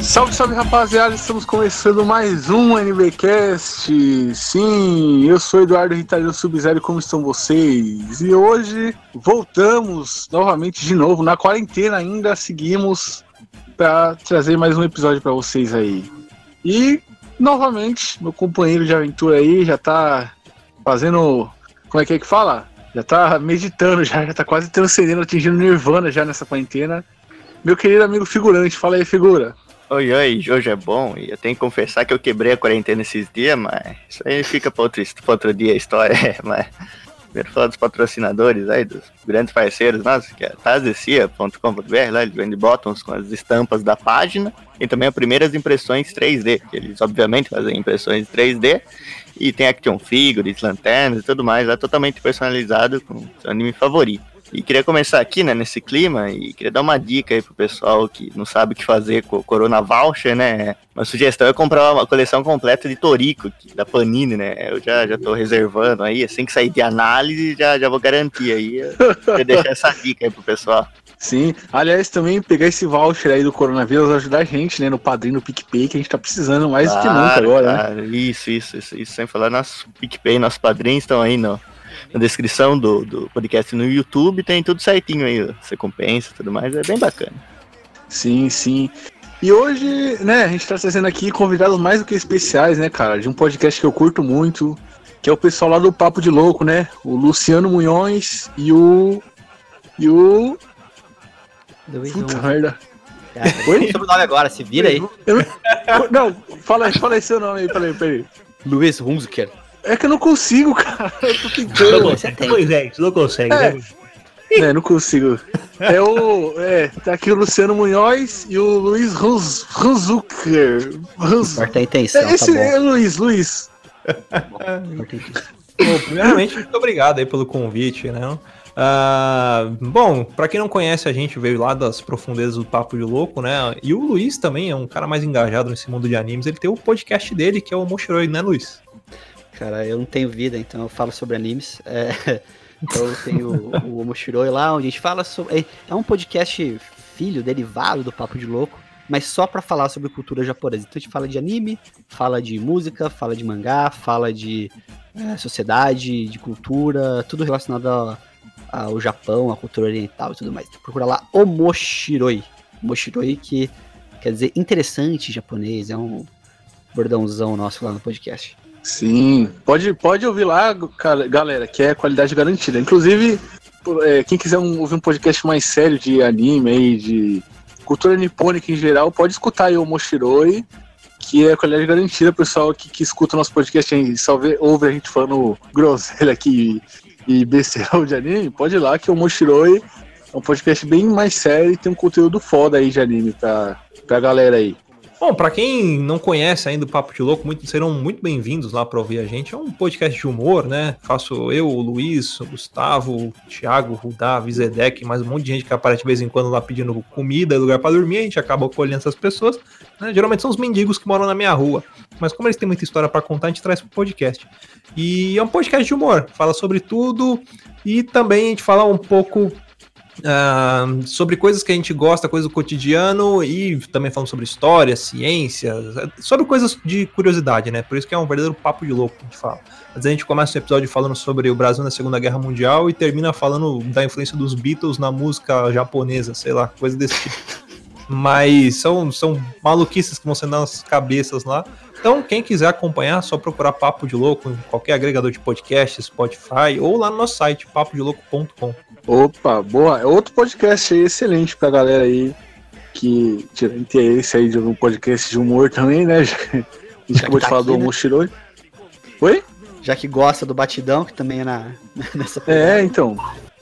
Salve, salve rapaziada, estamos começando mais um NBcast. Sim, eu sou Eduardo Ritalino Sub-Zero, como estão vocês? E hoje voltamos novamente de novo, na quarentena ainda, seguimos para trazer mais um episódio para vocês aí. E novamente, meu companheiro de aventura aí já tá fazendo. Como é que é que fala? Já tá meditando, já, já tá quase transcendendo, atingindo Nirvana já nessa quarentena. Meu querido amigo figurante, fala aí, figura. Oi, oi, hoje é bom e eu tenho que confessar que eu quebrei a quarentena esses dias, mas isso aí fica para outro, pra outro dia a história, mas primeiro falar dos patrocinadores aí, dos grandes parceiros nossos, que é tazecia.com.br, lá eles vendem bottoms com as estampas da página e também as primeiras impressões 3D, que eles obviamente fazem impressões 3D e tem action figures, lanternas e tudo mais, lá totalmente personalizado com seu anime favorito. E queria começar aqui, né, nesse clima, e queria dar uma dica aí pro pessoal que não sabe o que fazer com o Corona Voucher, né? Uma sugestão é comprar uma coleção completa de Torico, da Panini, né? Eu já, já tô reservando aí, assim que sair de análise, já, já vou garantir aí. Queria deixar essa dica aí pro pessoal. Sim, aliás, também pegar esse voucher aí do coronavírus ajudar a gente, né, no padrinho no PicPay, que a gente tá precisando mais claro, do que nunca agora, cara, né? Isso, isso, isso, isso, sem falar, nosso PicPay, nossos padrinhos estão aí no, na descrição do, do podcast no YouTube, tem tudo certinho aí, recompensa e tudo mais, é bem bacana. Sim, sim. E hoje, né, a gente tá trazendo aqui convidados mais do que especiais, né, cara, de um podcast que eu curto muito, que é o pessoal lá do Papo de Louco, né? O Luciano Munhões e o. E o. Luiz Puta merda. Ah, Oi? o nome agora, se vira aí. Eu, não, fala, fala aí seu nome aí, peraí, peraí. Luiz Hunziker. É que eu não consigo, cara. Eu tô tentando. Pois é, você não consegue, é. né? É, não consigo. É o. É, tá aqui o Luciano Munhoz e o Luiz Ranzucker. Ruz... Importa a intenção. É, esse tá é Luiz, Luiz. bom, primeiramente, muito obrigado aí pelo convite, né? Uh, bom, para quem não conhece a gente, veio lá das profundezas do Papo de Louco, né? E o Luiz também é um cara mais engajado nesse mundo de animes. Ele tem o podcast dele, que é o Moshiroi, né, Luiz? Cara. Eu não tenho vida, então eu falo sobre animes. É, então eu tenho o, Omoshiroi lá, onde a gente fala sobre. É, é um podcast filho, derivado do Papo de Louco, mas só para falar sobre cultura japonesa. Então a gente fala de anime, fala de música, fala de mangá, fala de é, sociedade, de cultura, tudo relacionado ao, ao Japão, à cultura oriental e tudo mais. Então procura lá Omoshiroi. Omoshiroi que quer dizer interessante japonês, é um bordãozão nosso lá no podcast. Sim, pode, pode ouvir lá, galera, que é qualidade garantida. Inclusive, é, quem quiser um, ouvir um podcast mais sério de anime aí, de cultura nipônica em geral, pode escutar aí o Moshiroi, que é qualidade garantida. Pessoal que, que escuta o nosso podcast aí, só vê, ouve a gente falando groselha aqui e, e besteirão de anime, pode ir lá que o Moshiroi é um podcast bem mais sério e tem um conteúdo foda aí de anime pra, pra galera aí. Bom, para quem não conhece ainda o Papo de Louco, muito, serão muito bem-vindos lá para ouvir a gente. É um podcast de humor, né? Faço eu, o Luiz, o Gustavo, o Thiago, o Rudá, Vizedec, mais um monte de gente que aparece de vez em quando lá pedindo comida lugar para dormir. A gente acaba acolhendo essas pessoas. Né? Geralmente são os mendigos que moram na minha rua. Mas como eles têm muita história para contar, a gente traz pro podcast. E é um podcast de humor, fala sobre tudo e também a gente fala um pouco Sobre coisas que a gente gosta, coisas do cotidiano e também falando sobre história, ciência, sobre coisas de curiosidade, né? Por isso que é um verdadeiro papo de louco que a gente fala. Às vezes a gente começa o episódio falando sobre o Brasil na Segunda Guerra Mundial e termina falando da influência dos Beatles na música japonesa, sei lá, coisa desse tipo. Mas são, são maluquices que vão sendo nas cabeças lá. Então, quem quiser acompanhar, é só procurar Papo de Louco em qualquer agregador de podcast, Spotify ou lá no nosso site, papodelouco.com. Opa, boa. É outro podcast aí excelente pra galera aí que tira interesse aí de um podcast de humor também, né? A gente acabou de tá falar aqui, do né? Mochiroi. Oi? Já que gosta do batidão, que também é na, nessa É, então.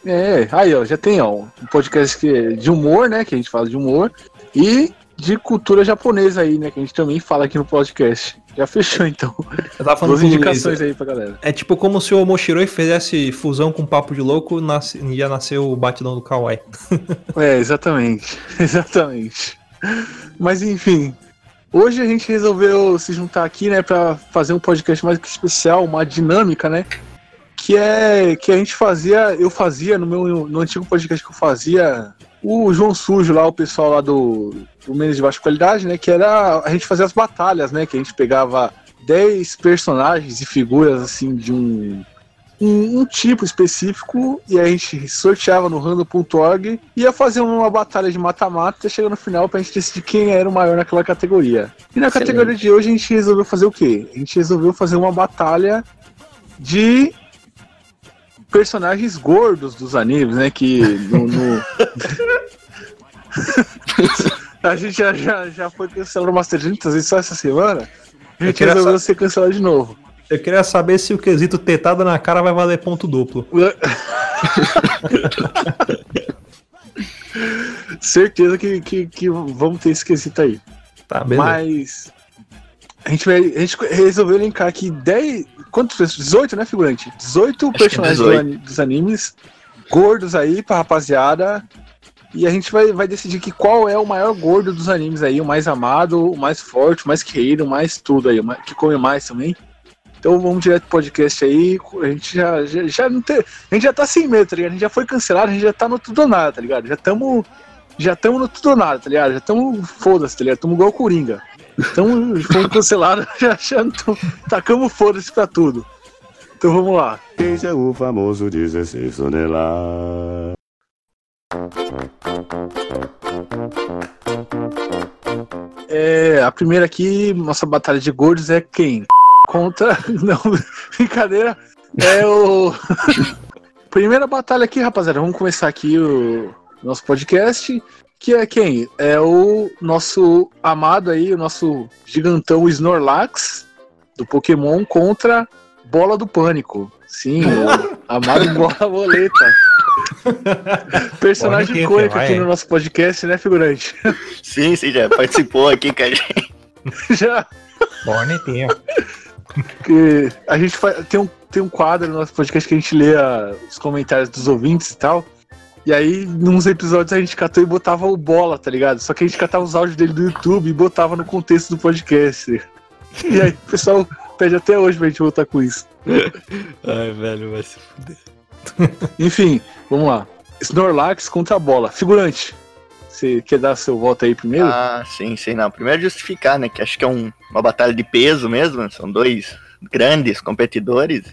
É, aí ó, já tem ó, um podcast que é de humor, né? Que a gente fala de humor. E de cultura japonesa aí, né? Que a gente também fala aqui no podcast. Já fechou, então. Eu tava falando Duas indicações aí pra galera. É tipo como se o Moshiroi fizesse fusão com Papo de Louco nasce, e ia nascer o batidão do Kawaii. é, exatamente. Exatamente. Mas enfim. Hoje a gente resolveu se juntar aqui, né, para fazer um podcast mais especial, uma dinâmica, né? Que é que a gente fazia, eu fazia no meu no antigo podcast que eu fazia, o João Sujo lá, o pessoal lá do, do Menos de Baixa Qualidade, né? Que era a gente fazia as batalhas, né? Que a gente pegava 10 personagens e figuras assim de um um, um, tipo específico e a gente sorteava no random.org e ia fazer uma batalha de mata-mata até chegar no final pra gente decidir quem era o maior naquela categoria. E na Excelente. categoria de hoje a gente resolveu fazer o quê? A gente resolveu fazer uma batalha de personagens gordos dos animes, né? Que no. no... a gente já, já, já foi cancelado umas 300 vezes só essa semana. A gente resolveu ser cancelado de novo. Eu queria saber se o quesito tetada na cara vai valer ponto duplo. Certeza que, que, que, vamos ter esse quesito aí. Tá, beleza. Mas a gente, vai, a gente resolveu linkar aqui 10. Quantos? 18, né, figurante? 18 Acho personagens 18. dos animes gordos aí pra rapaziada. E a gente vai, vai decidir que qual é o maior gordo dos animes aí, o mais amado, o mais forte, o mais querido, o mais tudo aí, que come mais também. Então vamos direto pro podcast aí. A gente já, já, já não tem. A gente já tá sem medo, tá ligado? A gente já foi cancelado, a gente já tá no tudo ou nada, tá ligado? Já estamos. Já estamos no tudo ou nada, tá ligado? Já estamos. Foda-se, tá ligado? Estamos igual o Coringa. Então, fomos cancelados, já, já tacamos foda-se pra tudo. Então vamos lá. Esse é o famoso 16 toneladas. É, a primeira aqui, nossa batalha de gordos é quem? contra. Não, brincadeira. É o. Primeira batalha aqui, rapaziada. Vamos começar aqui o nosso podcast. Que é quem? É o nosso amado aí, o nosso gigantão Snorlax do Pokémon contra Bola do Pânico. Sim, o amado Bola Boleta. Personagem icônico aqui no nosso podcast, né, figurante? Sim, sim, já participou aqui com a gente. Já. Bonitinho que a gente faz, tem, um, tem um quadro no nosso podcast que a gente lê a, os comentários dos ouvintes e tal. E aí, nos episódios, a gente catou e botava o bola, tá ligado? Só que a gente catava os áudios dele do YouTube e botava no contexto do podcast. E aí, o pessoal pede até hoje pra gente voltar com isso. Ai, velho, vai se fuder. Enfim, vamos lá. Snorlax contra a bola. Figurante, você quer dar seu voto aí primeiro? Ah, sim, sim, não. Primeiro justificar, né? Que acho que é um, uma batalha de peso mesmo. Né, são dois grandes competidores.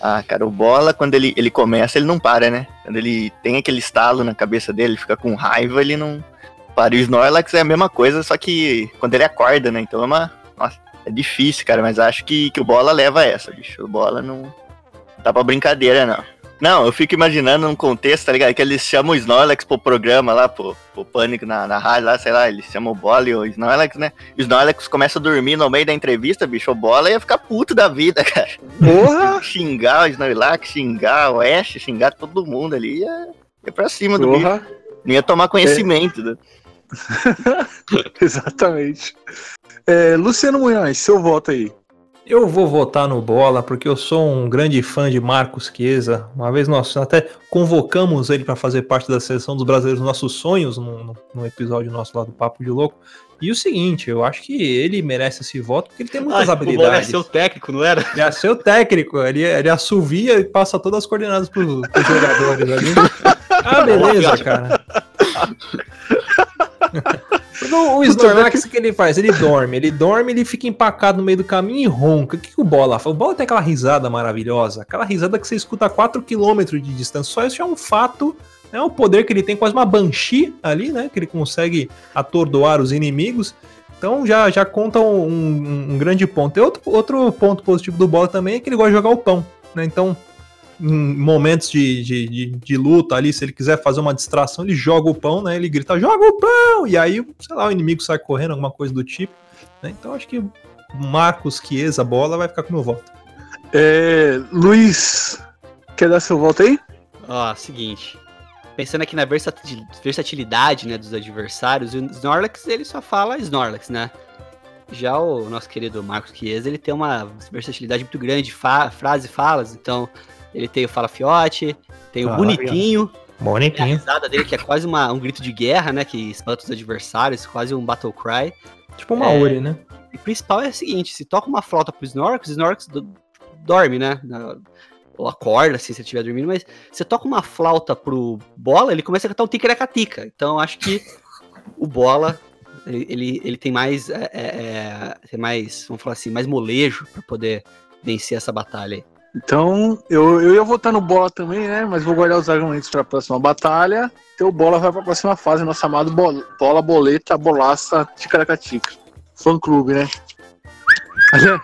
Ah, cara, o Bola, quando ele, ele começa, ele não para, né? Quando ele tem aquele estalo na cabeça dele, ele fica com raiva, ele não para. E o Snorlax é a mesma coisa, só que quando ele acorda, né? Então é uma. Nossa, é difícil, cara, mas acho que, que o Bola leva essa, bicho. O Bola não. Tá pra brincadeira, não. Não, eu fico imaginando um contexto, tá ligado? Que eles chamam o Snorlax pro programa lá, pro, pro Pânico na, na rádio lá, sei lá, eles chamam o Bola e o Snorlax, né? E o Snorlax começa a dormir no meio da entrevista, bicho, o Bola ia ficar puto da vida, cara. Porra! xingar o Snorlax, xingar o Ash, xingar todo mundo ali, ia, ia pra cima do Porra. bicho. Não ia tomar conhecimento, é. né? Exatamente. É, Luciano Munhoz, seu voto aí. Eu vou votar no Bola porque eu sou um grande fã de Marcos Chiesa. Uma vez nós até convocamos ele para fazer parte da seleção dos brasileiros nossos sonhos no, no, episódio nosso lá do Papo de Louco. E o seguinte, eu acho que ele merece esse voto porque ele tem muitas ah, habilidades. O Bola é seu técnico, não era? É seu técnico. Ele, ele assovia e passa todas as coordenadas para os jogadores ali. ah, beleza, cara. O, Snorlax, o que ele faz? Ele dorme, ele dorme, ele fica empacado no meio do caminho e ronca. O que, que o Bola faz? O Bola tem aquela risada maravilhosa, aquela risada que você escuta a 4km de distância. Só isso é um fato, é um poder que ele tem, quase uma Banshee ali, né? Que ele consegue atordoar os inimigos. Então já, já conta um, um, um grande ponto. E outro, outro ponto positivo do Bola também é que ele gosta de jogar o pão, né? Então momentos de, de, de, de, luta ali, se ele quiser fazer uma distração, ele joga o pão, né? Ele grita, joga o pão! E aí, sei lá, o inimigo sai correndo, alguma coisa do tipo. Né? Então acho que Marcos Chiesa, bola, vai ficar com o meu voto. É, Luiz, quer dar seu voto aí? Ó, seguinte. Pensando aqui na versatilidade né, dos adversários, o Snorlax ele só fala Snorlax, né? Já o nosso querido Marcos Chiesa, ele tem uma versatilidade muito grande, fa frase e falas, então ele tem o Fala Fiote, tem o Bonitinho. Bonitinho. a risada dele, que é quase uma, um grito de guerra, né? Que espanta os adversários, quase um battle cry. Tipo uma É. Ori, né? E o principal é o seguinte: se toca uma flauta pro Snorks, o Snorks do- dorme, né? Na- Ou acorda, assim, se ele estiver dormindo, mas você toca uma flauta pro Bola, ele começa a cantar um ticaracatica. Então eu acho que o Bola, ele, ele, ele tem mais. É, é, é, tem mais, vamos falar assim, mais molejo pra poder vencer essa batalha aí. Então, eu, eu ia votar no Bola também, né? Mas vou guardar os argumentos pra próxima batalha. Então o Bola vai pra próxima fase, nosso amado Bola, bola Boleta, Bolaça, Ticaracatica. Fã clube, né? Ali-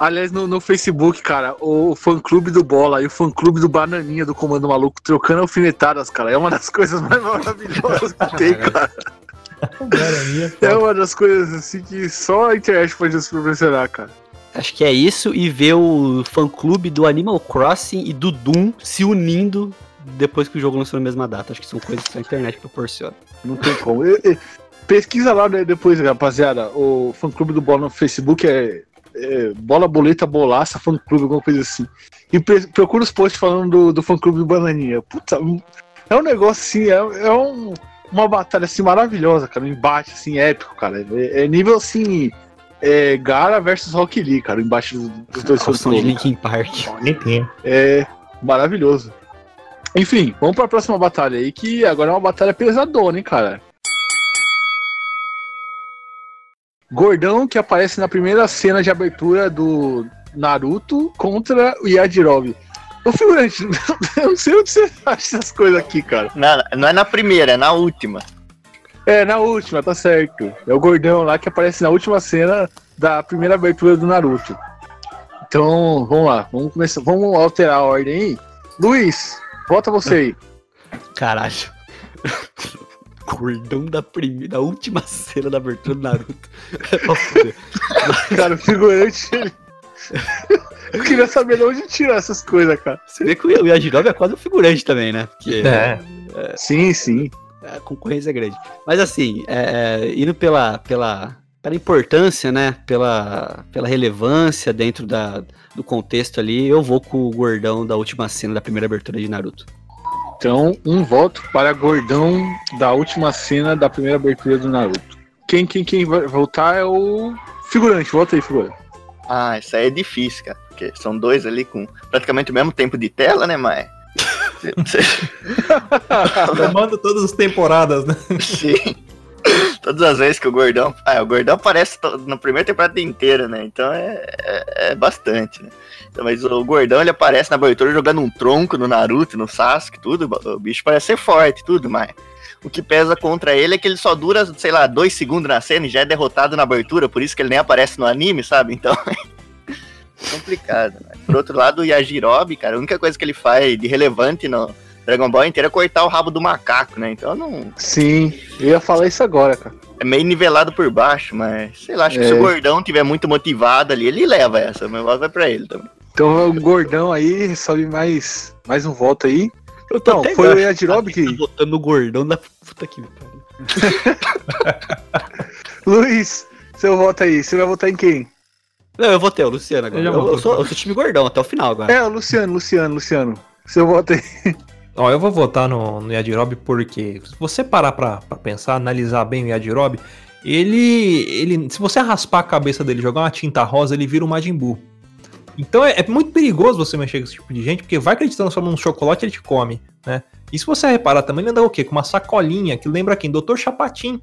Aliás, no, no Facebook, cara, o fã clube do Bola e o fã clube do Bananinha do Comando Maluco trocando alfinetadas, cara. É uma das coisas mais maravilhosas que tem, cara. É uma das coisas assim que só a internet pode nos proporcionar, cara. Acho que é isso e ver o fã clube do Animal Crossing e do Doom se unindo depois que o jogo lançou na mesma data. Acho que são coisas que a internet proporciona. Não tem como. E- e- pesquisa lá né, depois, rapaziada. O fã clube do Bola no Facebook é, é Bola Boleta Bolaça, fã clube, alguma coisa assim. E procura os posts falando do, do fã clube do Bananinha. Puta, é um negócio assim, é, é um- uma batalha assim maravilhosa, cara. Um embate assim épico, cara. É, é nível assim. É, Gara versus Rock Lee, cara, o embate dos, dois fãs som de. Linkin Park. É maravilhoso. Enfim, vamos pra próxima batalha aí, que agora é uma batalha pesadona, hein, cara. Gordão que aparece na primeira cena de abertura do Naruto contra o Yajirobe. Ô figurante, eu não sei onde você acha essas coisas aqui, cara. Não, não é na primeira, é na última. É, na última, tá certo. É o gordão lá que aparece na última cena da primeira abertura do Naruto. Então, vamos lá, vamos começar, vamos alterar a ordem aí. Luiz, volta você aí. Caralho. Cordão da, primeira, da última cena da abertura do Naruto. Cara, o figurante. ele- Eu queria saber de onde tirar essas coisas, cara. Você vê que o Yajirobe é quase um figurante também, né? Porque É. Sim, sim. A concorrência é grande. Mas assim, é, é, indo pela, pela, pela importância, né? Pela, pela relevância dentro da, do contexto ali, eu vou com o gordão da última cena da primeira abertura de Naruto. Então, um voto para gordão da última cena da primeira abertura do Naruto. Quem, quem, quem vai voltar é o figurante. Volta aí, figurante. Ah, isso aí é difícil, cara. Porque são dois ali com praticamente o mesmo tempo de tela, né, mas. Tomando todas as temporadas, né? Sim. Todas as vezes que o gordão. Ah, o gordão aparece na primeira temporada inteira, né? Então é, é, é bastante, né? Então, mas o gordão ele aparece na abertura jogando um tronco no Naruto, no Sasuke, tudo. O bicho parece ser forte, tudo, mas. O que pesa contra ele é que ele só dura, sei lá, dois segundos na cena e já é derrotado na abertura, por isso que ele nem aparece no anime, sabe? Então. é complicado, né? Por outro lado, o Yajirobe, cara, a única coisa que ele faz de relevante no Dragon Ball inteiro é cortar o rabo do macaco, né? Então não. Sim, eu ia falar isso agora, cara. É meio nivelado por baixo, mas sei lá, acho que É. se o gordão tiver muito motivado ali, ele leva essa, mas vai pra ele também. Então, o gordão aí recebe mais, mais um voto aí. Eu tô até foi o Yajirobe que. votando no gordão da puta que me pariu. Luiz, seu voto aí. Você vai votar em quem? Não, eu votei o Luciano agora. Eu Eu, eu sou, eu sou time gordão até o final agora. É, o Luciano, Luciano, Luciano. Seu voto aí. Ó, eu vou votar no, no Yajirobe porque se você parar pra, pra pensar, analisar bem o Yajirobe, ele, ele. Se você raspar a cabeça dele jogar uma tinta rosa, ele vira um Majin Buu. Então é, é muito perigoso você mexer com esse tipo de gente, porque vai que ele te transforma num chocolate e ele te come, né? E se você reparar também, ele anda o quê? Com uma sacolinha que lembra quem? Dr. Chapatin.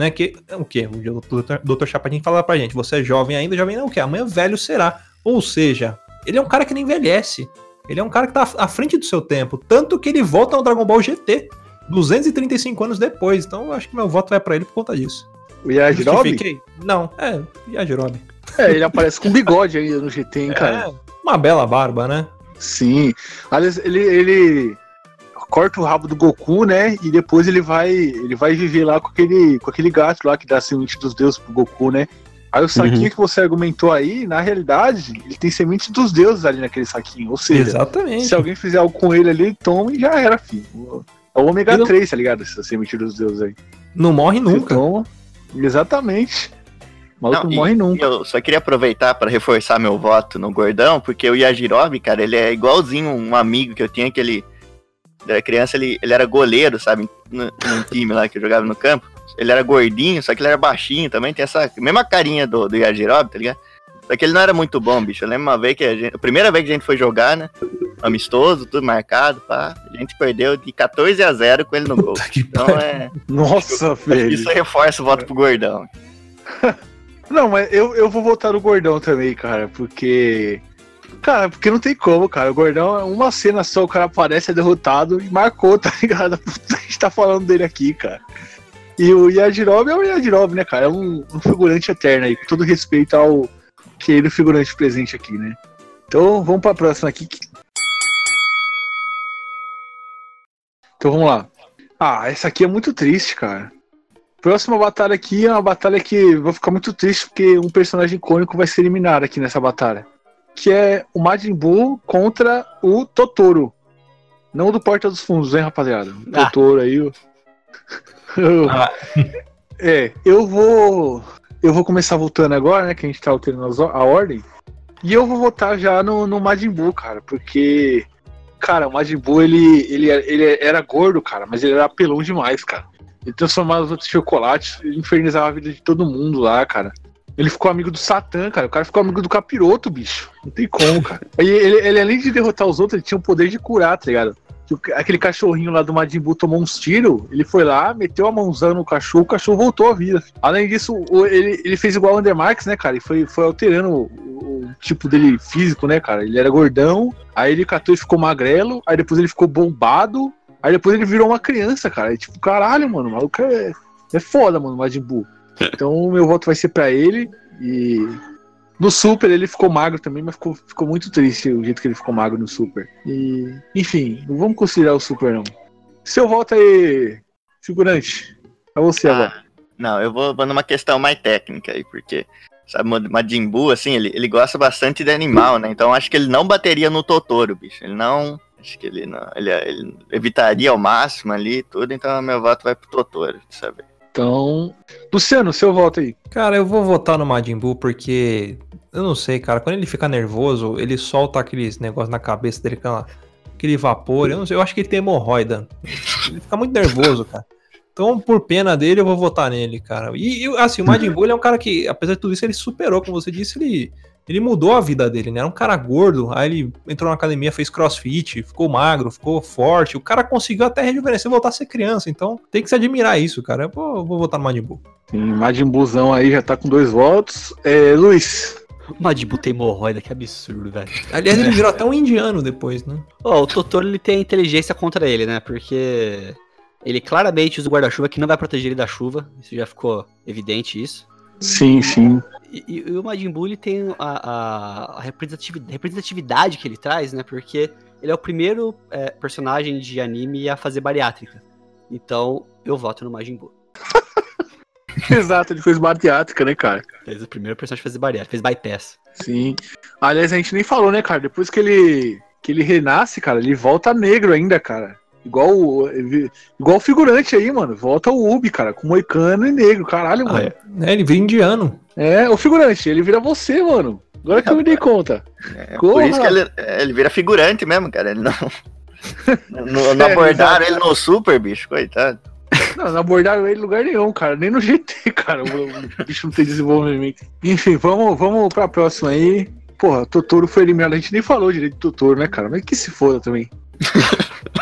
Né, que, o quê? O Dr. Dr. Chapatin fala pra gente, você é jovem ainda, jovem não, o quê? Amanhã velho será. Ou seja, ele é um cara que não envelhece. Ele é um cara que tá à frente do seu tempo. Tanto que ele volta ao Dragon Ball GT. 235 anos depois. Então eu acho que meu voto vai pra ele por conta disso. O Yajirobe? Não, é, Yajirobe. É, ele aparece com bigode ainda no GT, hein, cara. É, uma bela barba, né? Sim. Aliás, ele, ele corta o rabo do Goku, né? E depois ele vai ele vai viver lá com aquele, com aquele gato lá que dá semente dos deuses pro Goku, né? Aí o saquinho que você argumentou aí, na realidade, ele tem semente dos deuses ali naquele saquinho. Ou seja, Exatamente. se alguém fizer algo com ele ali, ele toma e já era, filho. É o ômega não- 3, tá ligado? Essa semente dos deuses aí. Não morre Você nunca. toma. Exatamente. O maluco Não, e- morre nunca. Eu só queria aproveitar para reforçar meu voto no gordão, porque o Yajirobe, cara, ele é igualzinho um amigo que eu tinha que ele. Era criança, ele, ele era goleiro, sabe? No, num time lá que eu jogava no campo. ele era gordinho, só que ele era baixinho também, tem essa mesma carinha do, do Yajirobe, tá ligado? Só que ele não era muito bom, bicho. Eu lembro uma vez que a gente. A primeira vez que a gente foi jogar, né? Amistoso, tudo marcado, pá. A gente perdeu de 14 a 0 com ele no gol. Então é. Nossa, velho. Isso reforça o voto pro gordão. Não, mas eu, eu vou votar no Gordão também, cara, porque. Cara, porque não tem como, cara. O Gordão é uma cena só, o cara aparece, é derrotado e marcou, tá ligado? A gente tá falando dele aqui, cara. E o Yajirobe é o Yajirobe, né, cara? É um, um figurante eterno aí, com todo respeito ao querido figurante presente aqui, né? Então vamos pra próxima aqui. Então vamos lá. Ah, essa aqui é muito triste, cara. Próxima batalha aqui é uma batalha que vou ficar muito triste porque um personagem icônico vai ser eliminado aqui nessa batalha. Que é o Majin Buu contra o Totoro. Não do Porta dos Fundos, hein, rapaziada? O Ah. Totoro aí. O... Ah. é, eu vou. Eu vou começar voltando agora, né? Que a gente tá alterando a ordem. E eu vou votar já no, no Majin Buu, cara, porque. Cara, o Majin Buu, ele, ele, ele era gordo, cara, mas ele era apelão demais, cara. Ele transformava os outros chocolates, infernizava a vida de todo mundo lá, cara. Ele ficou amigo do Satã, cara. O cara ficou amigo do capiroto, bicho. Não tem como, cara. Aí ele, ele, além de derrotar os outros, ele tinha o poder de curar, tá ligado? Aquele cachorrinho lá do Majin Buu tomou uns tiros, ele foi lá, meteu a mãozão no cachorro, o cachorro voltou à vida. Além disso, ele, ele fez igual o Undermarks, né, cara? E foi, foi alterando o, o tipo dele físico, né, cara? Ele era gordão, aí ele catou e ficou magrelo, aí depois ele ficou bombado, aí depois ele virou uma criança, cara. E, tipo, caralho, mano, o maluco é, é foda, mano, o Majin Buu. Então o meu voto vai ser pra ele. E no Super ele ficou magro também, mas ficou, ficou muito triste o jeito que ele ficou magro no Super. E, enfim, não vamos considerar o Super não. Seu voto aí, figurante. É você agora. Ah, não, eu vou, vou numa questão mais técnica aí, porque, sabe, o Majin Buu, assim, ele, ele gosta bastante de animal, né? Então acho que ele não bateria no Totoro, bicho. Ele não. Acho que ele não. Ele, ele evitaria ao máximo ali tudo, então meu voto vai pro Totoro, sabe? Então, Luciano, seu voto aí. Cara, eu vou votar no Majin Buu porque. Eu não sei, cara. Quando ele fica nervoso, ele solta aqueles negócios na cabeça dele, aquela- aquele vapor. Eu não sei, eu acho que ele tem hemorroida. Ele fica muito nervoso, cara. Então, por pena dele, eu vou votar nele, cara. E, assim, o Majin Buu é um cara que, apesar de tudo isso, ele superou, como você disse, ele, ele mudou a vida dele, né? Era um cara gordo, aí ele entrou na academia, fez crossfit, ficou magro, ficou forte. O cara conseguiu até rejuvenescer e voltar a ser criança. Então, tem que se admirar isso, cara. Eu vou, vou votar no Majin Buu. Sim, Majin Buuzão aí já tá com dois votos. É, Luiz. Majin Buu tem hemorroida, que absurdo, velho. Aliás, ele virou até um indiano depois, né? Ó, o Totoro ele tem a inteligência contra ele, né? Porque ele claramente usa o guarda-chuva que não vai proteger ele da chuva. Isso já ficou evidente isso. Sim, sim. E, e- o Majin Buu tem a, a- a representativi- representatividade que ele traz, né? Porque ele é o primeiro é, personagem de anime a fazer bariátrica. Então, eu voto no Majin Buu. Exato, ele fez bariátrica, né, cara? Fez o primeiro personagem a fazer bariátrica, fez bypass. Sim. Aliás, a gente nem falou, né, cara? Depois que ele que ele renasce, cara, ele volta negro ainda, cara. Igual o igual o figurante aí, mano. Volta o Ubi, cara, com moicano e negro, caralho, Ah, mano. é. É, ele vira indiano. É, o figurante, ele vira você, mano. Agora que eu me dei conta. É, por isso que ele, é, ele vira figurante mesmo, cara. Ele não. não, não É, abordaram exato. ele no super, bicho, coitado. Não, não abordaram ele em lugar nenhum, cara. Nem no GT, cara. O, o bicho não tem desenvolvimento. Enfim, vamos, vamos pra próxima aí. Porra, Totoro foi eliminado. A gente nem falou direito do Totoro, né, cara? Mas que se foda também.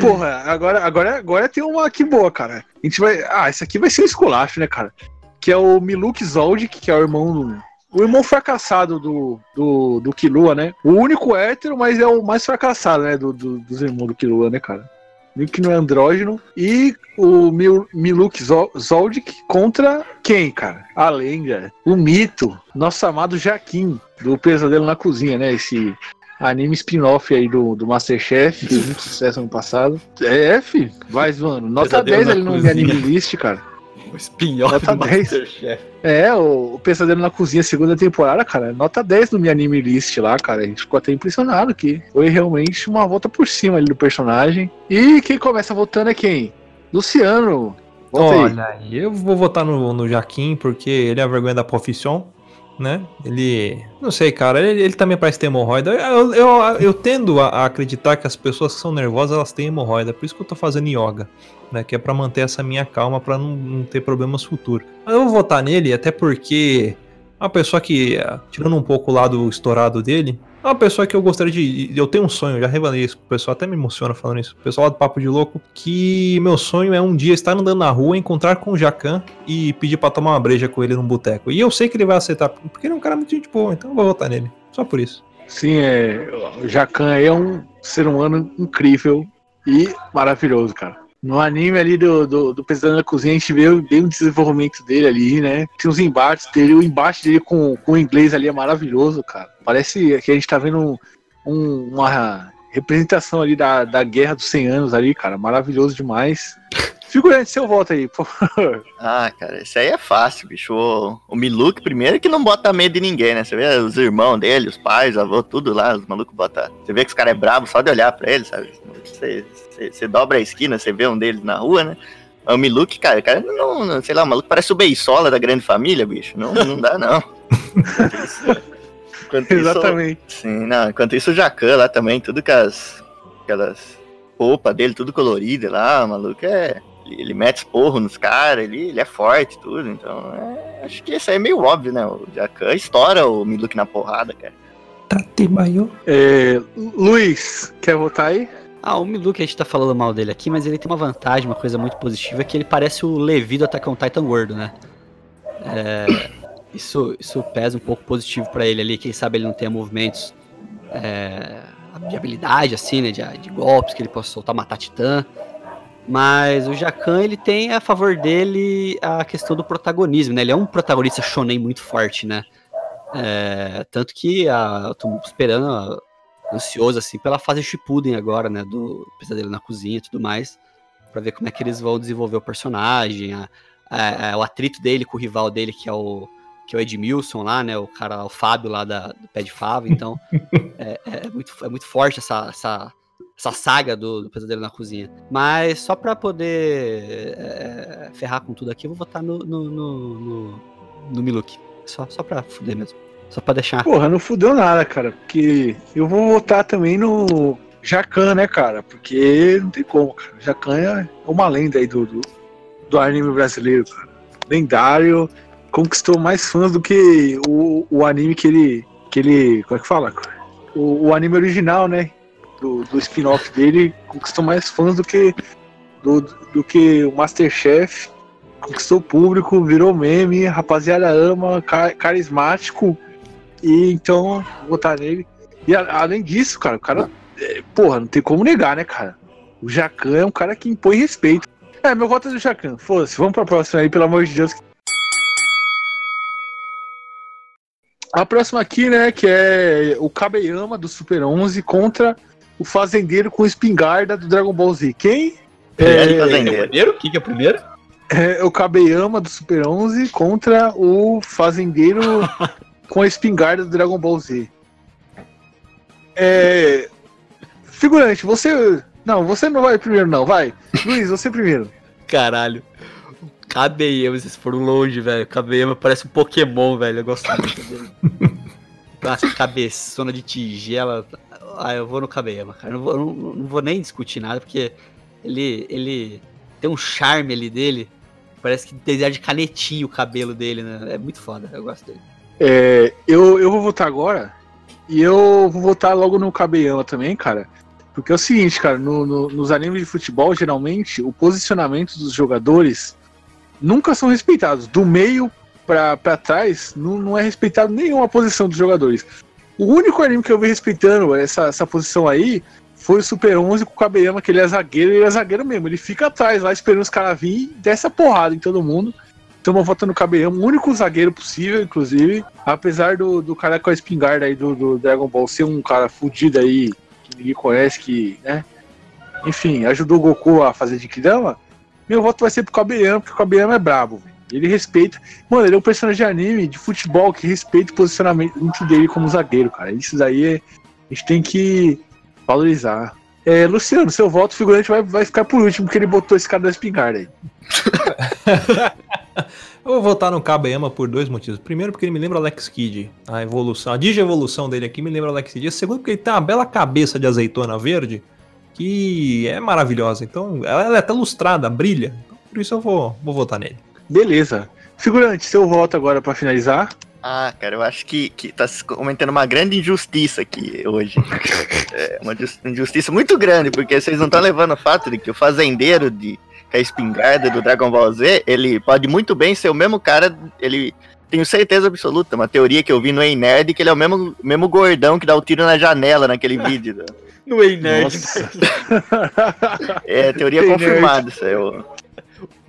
Porra, agora, agora, agora tem uma aqui boa, cara. A gente vai. Ah, esse aqui vai ser um esculacho, né, cara? Que é o Miluk Zoldyck, que é o irmão do. O irmão fracassado do, do, do Killua, né? O único hétero, mas é o mais fracassado, né? Do, do- dos irmãos do Killua, né, cara? Que não é andrógeno. E o Mil, Miluk Zol- Zoldyck contra quem, cara? A lenda, o mito, nosso amado Jaquim, do Pesadelo na Cozinha, né? Esse anime spin-off aí do, do Masterchef, fez muito sucesso ano passado. É, F? Vai, mano. Nota Pesadelo 10 na ali no. Anime List, cara. O spin-off Nota do 10. Masterchef. É, o, o Pesadelo na Cozinha, segunda temporada, cara, nota 10 no meu anime list lá, cara. A gente ficou até impressionado que foi realmente uma volta por cima ali do personagem. E quem começa votando é quem? Luciano. Volta aí. Olha aí, eu vou votar no, no Jaquim, porque ele é a vergonha da profissão. Né? Ele. Não sei, cara. Ele, ele também parece ter hemorroida. Eu, eu, eu tendo a, a acreditar que as pessoas que são nervosas elas têm hemorroida. Por isso que eu tô fazendo yoga. Né, que é para manter essa minha calma, para não, não, ter problemas futuros. Mas eu vou votar nele, até porque uma pessoa que, tirando um pouco o lado estourado dele, é uma pessoa que eu gostaria de. Eu tenho um sonho, já revelei isso, o pessoal até me emociona falando isso. O pessoal lá do Papo de Louco, que meu sonho é um dia estar andando na rua, encontrar com o Jacan e pedir pra tomar uma breja com ele num boteco. E eu sei que ele vai aceitar, porque ele é um cara muito gente boa, então eu vou votar nele. Só por isso. Sim, é, o Jacan é um ser humano incrível e maravilhoso, cara. No anime ali do, do, do Pesadelo na Cozinha, a gente vê bem o desenvolvimento dele ali, né? Tem os embates dele, o embate dele com, com o inglês ali é maravilhoso, cara. Parece que a gente tá vendo um, um, uma representação ali da, da Guerra dos 100 Anos ali, cara. Maravilhoso demais. Figurante, seu voto aí, por favor. Ah, cara, isso aí é fácil, bicho. O, o Miluk, primeiro, que não bota medo de ninguém, né? Você vê os irmãos dele, os pais, avô, tudo lá, os malucos botam. Você vê que os caras é brabo só de olhar pra ele, sabe? Você, você, dobra a esquina, você vê um deles na rua, né? O Miluk, cara, o cara não, não, sei lá, o maluco parece o Beisola da grande família, bicho. Não, não dá, não. Enquanto Exatamente. Isso, sim, não, enquanto isso o Jacan lá também, tudo com as aquelas roupas dele, tudo colorido lá, o maluco é. Ele, ele mete esporro nos caras, ele, ele é forte, tudo. Então, é, acho que isso aí é meio óbvio, né? O Jacan estoura o Miluk na porrada, cara. Tatebayo. É, Luiz, quer votar aí? Ah, o Miluk, a gente tá falando mal dele aqui, mas ele tem uma vantagem, uma coisa muito positiva, que ele parece o Levi do Attack on Titan gordo, né? É, isso, isso pesa um pouco positivo para ele ali, quem sabe ele não tenha movimentos é, de habilidade, assim, né, de, de, golpes, que ele possa soltar, matar titã. Mas o Jacan, ele tem a favor dele a questão do protagonismo, né? Ele é um protagonista shonen muito forte, né? É, tanto que a, eu tô esperando ansioso assim pela fase Shippuden agora, né, do Pesadelo na Cozinha e tudo mais, para ver como é que eles vão desenvolver o personagem, a, a, a, o atrito dele com o rival dele que é o que é o Edmilson lá, né, o cara, o Fábio lá da, do Pé de Fava, então é, é, é, muito, é muito forte essa, essa, essa saga do, do Pesadelo na Cozinha. Mas só para poder é, ferrar com tudo aqui, eu vou votar no, no, no, no, no Miluk. Só, só pra fuder mesmo. Só pra deixar. Porra, não fudeu nada, cara. Porque eu vou votar também no Jacan, né, cara? Porque não tem como, cara. Jacan é uma lenda aí do, do, do anime brasileiro, cara. Lendário. Conquistou mais fãs do que o, o anime que ele. que ele. Como é que fala? O, o anime original, né? Do, do spin-off dele conquistou mais fãs do que. Do, do que o Masterchef conquistou público, virou meme, rapaziada ama, carismático, e então, votar nele. E a, além disso, cara, o cara. É, porra, não tem como negar, né, cara? O Jacan é um cara que impõe respeito. É, meu voto é do Jacan. Foda-se, vamos pra próxima aí, pelo amor de Deus. A próxima aqui, né, que é o Kabeyama do Super 11 contra o Fazendeiro com espingarda do Dragon Ball Z. Quem? É, é, Fazendeiro. primeiro? O que, que é o primeiro? É o Kabeyama do Super 11 contra o Fazendeiro com a espingarda do Dragon Ball Z. É. Figurante, você. Não, você não vai primeiro, não, vai. Luiz, você primeiro. Caralho. Kabeyama, vocês foram longe, velho. Kabeyama parece um Pokémon, velho. Eu gosto muito dele. Essa cabeçona de tigela. Ah, eu vou no Kabeyama, cara. Não vou, não, não vou nem discutir nada, porque ele, ele tem um charme ali dele. Parece que desenha de canetinho o cabelo dele, né? É muito foda, eu gosto dele. É, eu, eu vou votar agora. E eu vou votar logo no Kabeyama também, cara. Porque é o seguinte, cara, no, no, nos animes de futebol, geralmente, o posicionamento dos jogadores nunca são respeitados. Do meio pra trás, não, não é respeitado nenhuma posição dos jogadores. O único anime que eu vi respeitando essa, essa posição aí foi o Super 11 com o Kabeyama, que ele é zagueiro, ele é zagueiro mesmo. Ele fica atrás lá esperando os caras virem e desce a porrada em todo mundo. Estamos votando no Kabeyama, o único zagueiro possível, inclusive. Apesar do, do cara com a espingarda aí do, do Dragon Ball ser um cara fudido aí, que ninguém conhece, que, né? Enfim, ajudou o Goku a fazer de Kidama. Meu voto vai ser pro Kabeyama, porque o Kabeyama é brabo, Ele respeita. Mano, ele é um personagem de anime, de futebol, que respeita o posicionamento dele como zagueiro, cara. Isso daí é, a gente tem que valorizar. É, Luciano, seu voto figurante vai, vai ficar por último, porque ele botou esse cara da espingarda aí. Eu vou votar no Kabeyama por dois motivos. Primeiro, porque ele me lembra Alex Kidd. A evolução, a digievolução dele aqui me lembra Alex Kidd. E segundo, porque ele tem uma bela cabeça de azeitona verde que é maravilhosa. Então, ela, é até lustrada, brilha. Então, por isso eu vou, vou votar nele. Beleza. Figurante, seu voto agora pra finalizar. Ah, cara, eu acho que, que tá se cometendo uma grande injustiça aqui hoje. É uma jus- injustiça muito grande, porque vocês não estão levando o fato de que o fazendeiro de com a espingarda do Dragon Ball Z, ele pode muito bem ser o mesmo cara, ele tenho certeza absoluta, uma teoria que eu vi no Ei Nerd, que ele é o mesmo, mesmo gordão que dá o tiro na janela naquele vídeo. né? No Ei Nerd. Nossa. É teoria Ei confirmada, isso aí. O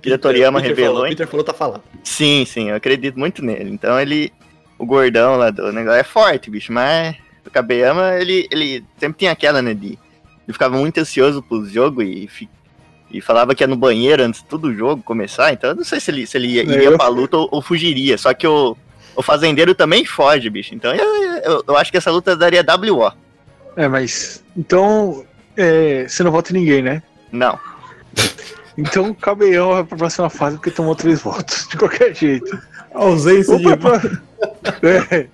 que a Toriyama Peter revelou. Falou, hein? Peter falou, tá falando. Sim, sim, eu acredito muito nele. Então ele. O gordão lá do negócio é forte, bicho, mas o Kabeyama, ele, ele sempre tinha aquela, né? De, ele ficava muito ansioso pro jogo e, e falava que ia no banheiro antes de todo o jogo começar. Então eu não sei se ele, se ele ia, iria Eu- pra luta ou, ou fugiria. Só que o, o fazendeiro também foge, bicho. Então eu, eu, eu acho que essa luta daria WO. É, mas. Então. é, você não vota em ninguém, né? Não. Então o Cabeião vai pra próxima fase porque tomou três votos, de qualquer jeito. Ausência Vamos pra, pro- É.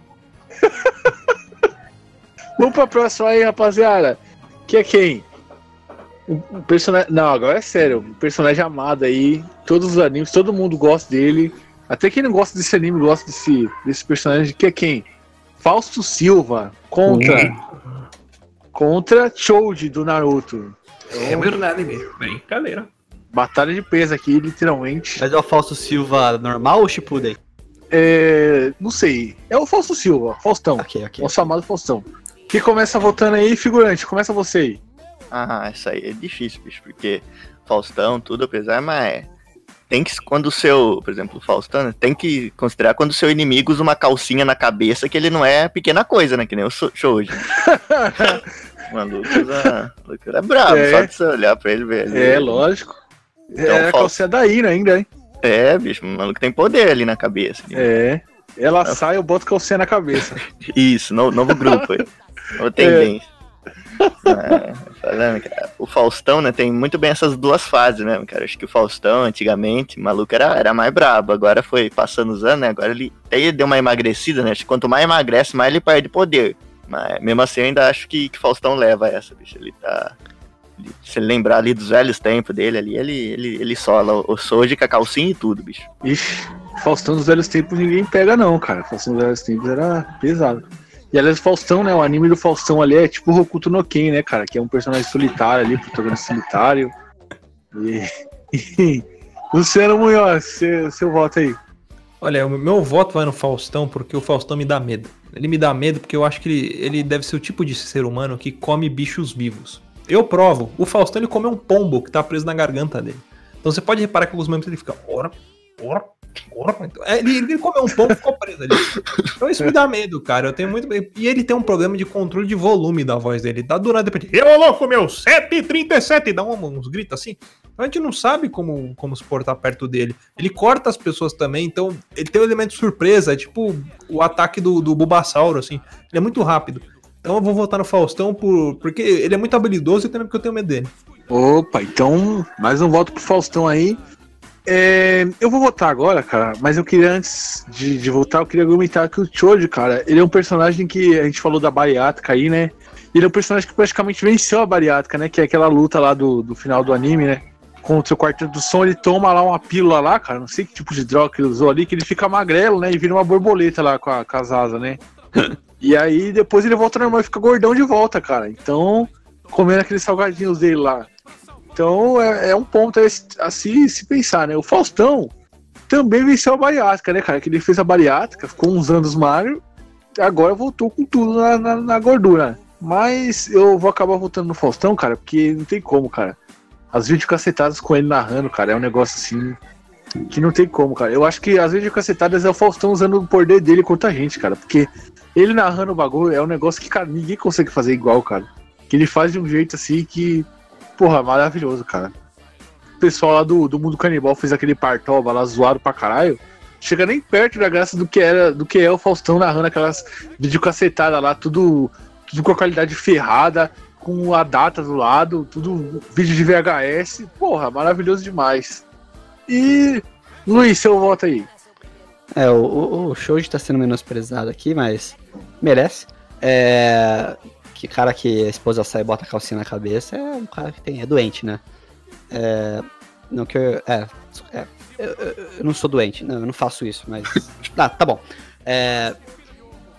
Vamos pra próxima aí, rapaziada. Que é quem? Um personagem. Não, agora é sério. Um personagem amado aí. Todos os animes, todo mundo gosta dele. Até quem não gosta desse anime gosta desse, desse personagem. Que é quem? Fausto Silva contra. Contra Choji do Naruto. É verdade, bicho. Brincadeira. Batalha de peso aqui, literalmente. Mas é o Fausto Silva normal ou Shippuden? É, não sei. É o Fausto Silva, Faustão. Ok, ok. Nosso amado Faustão. Que começa votando aí, figurante. Começa você aí. Ah, isso aí é difícil, bicho, porque Faustão, tudo, apesar, mas tem que, quando o seu, por exemplo, o Faustão, né, tem que considerar quando o seu inimigo usa uma calcinha na cabeça, que ele não é pequena coisa, né, que nem o Shoji. O maluco o maluco é brabo, É. só de você olhar pra ele, velho. É, lógico. Então, é a calcinha da Ira ainda, hein? É, bicho, o maluco tem poder ali na cabeça. É. Ela sai, eu boto calcinha na cabeça. Isso, no- novo grupo aí. Nova tendência. É, falando, cara, o Faustão, né, tem muito bem essas duas fases mesmo, cara. Acho que o Faustão, antigamente, o maluco era, era mais brabo. Agora foi passando os anos, né? Agora ele até ele deu uma emagrecida, né? Acho que quanto mais emagrece, mais ele perde poder. Mas mesmo assim, eu ainda acho que, que Faustão leva essa, bicho. Ele tá. Se ele lembrar ali dos velhos tempos dele ali, ele, ele, ele sola o, Soji com a calcinha e tudo, bicho. Ixi, Faustão dos velhos tempos ninguém pega, não, cara. Faustão dos velhos tempos era pesado. E aliás, Faustão, né? O anime do Faustão ali é tipo o Hokuto no Ken, né, cara? Que é um personagem solitário ali, protagonista solitário. E- Luciano Munhoz, seu, seu voto aí. Olha, o meu voto vai no Faustão porque o Faustão me dá medo. Ele me dá medo porque eu acho que ele, ele deve ser o tipo de ser humano que come bichos vivos. Eu provo, o Faustão ele come um pombo que tá preso na garganta dele. Então você pode reparar que alguns momentos ele fica. Ora, ora, ora. Então, é, ele, ele comeu um pombo e ficou preso ali. Então isso me dá medo, cara. Eu tenho muito. E ele tem um problema de controle de volume da voz dele. Tá do nada depois. Eu louco, meu! 7h37! Dá um- uns gritos assim. Então a gente não sabe como, como se portar perto dele. Ele corta as pessoas também, então ele tem um elemento surpresa, é tipo o ataque do, do Bulbasauro, assim. Ele é muito rápido. Então eu vou votar no Faustão por, porque ele é muito habilidoso e também porque eu tenho medo dele. Opa, então, mais um voto pro Faustão aí. É, eu vou votar agora, cara, mas eu queria, antes de, de votar, eu queria argumentar que o Choji, cara, ele é um personagem que a gente falou da bariátrica aí, né? Ele é um personagem que praticamente venceu a bariátrica, né? Que é aquela luta lá do, do final do anime, né? Contra o quarteto do som, ele toma lá uma pílula lá, cara, não sei que tipo de droga que ele usou ali, que ele fica magrelo, né? E vira uma borboleta lá com, a, com as asas, né? e aí depois ele volta normal e fica gordão de volta, cara. Então, comendo aqueles salgadinhos dele lá. Então é, é um ponto a, se- pensar, né? O Faustão também venceu a bariátrica, né, cara? Que ele fez a bariátrica, ficou uns anos magro, agora voltou com tudo na, na, na gordura. Mas eu vou acabar voltando no Faustão, cara, porque não tem como, cara. As videocacetadas com ele narrando, cara, é um negócio assim que não tem como, cara. Eu acho que as videocacetadas é o Faustão usando o poder dele contra a gente, cara, porque ele narrando o bagulho é um negócio que, cara, ninguém consegue fazer igual, cara. Que ele faz de um jeito assim que Porra, maravilhoso, cara. O pessoal lá do, do Mundo Canibal fez aquele partoba lá zoado pra caralho. Chega nem perto da graça do que era, do que é o Faustão narrando aquelas videocacetadas lá, tudo, tudo com a qualidade ferrada, com a data do lado, tudo vídeo de VHS. Porra, maravilhoso demais. E Luiz, seu voto aí. É, o, o, o Shoji tá sendo menosprezado aqui, mas merece. É, que cara que a esposa sai e bota a calcinha na cabeça é um cara que tem, é doente, né? É, não que eu, é, é, eu, eu- eu não sou doente, não, eu não faço isso, mas. Ah, tá bom. É,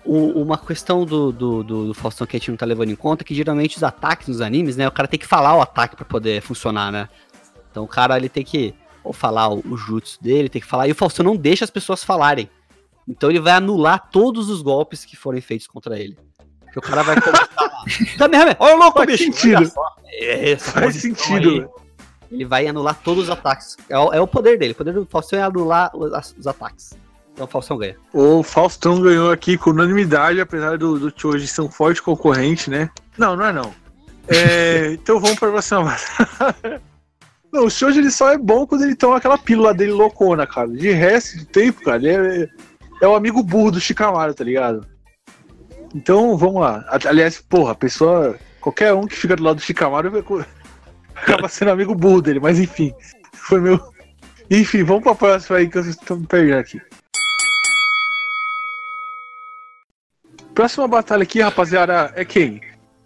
o- uma questão do, do, do, do Faustão que a gente não tá levando em conta é que geralmente os ataques nos animes, né? O cara tem que falar o ataque pra poder funcionar, né? Então o cara ele tem que ou falar o, o jutsu dele, tem que falar, e o Faustão não deixa as pessoas falarem. Então ele vai anular todos os golpes que forem feitos contra ele. Porque o cara vai começar. Kamehameha, Olha o louco, Faz bicho! sentido. É, essa Faz sentido. aí. Ele vai anular todos os ataques. É o, é o poder dele. O poder do Faustão é anular os, os ataques. Então o Faustão ganha. O Faustão ganhou aqui com unanimidade, apesar do, do Choji ser um forte concorrente, né? Não, não é não. É, então vamos para a próxima batalha. Não, o Choji ele só é bom quando ele toma aquela pílula dele loucona, cara. De resto do tempo, cara, ele é, é o amigo burro do Shikamaru, tá ligado? Então vamos lá. Aliás, porra, a pessoa. Qualquer um que fica do lado do co- acaba sendo amigo burro dele, mas enfim. Foi meu. Enfim, vamos pra próxima aí que vocês estão me perdendo aqui. Próxima batalha aqui, rapaziada, é quem?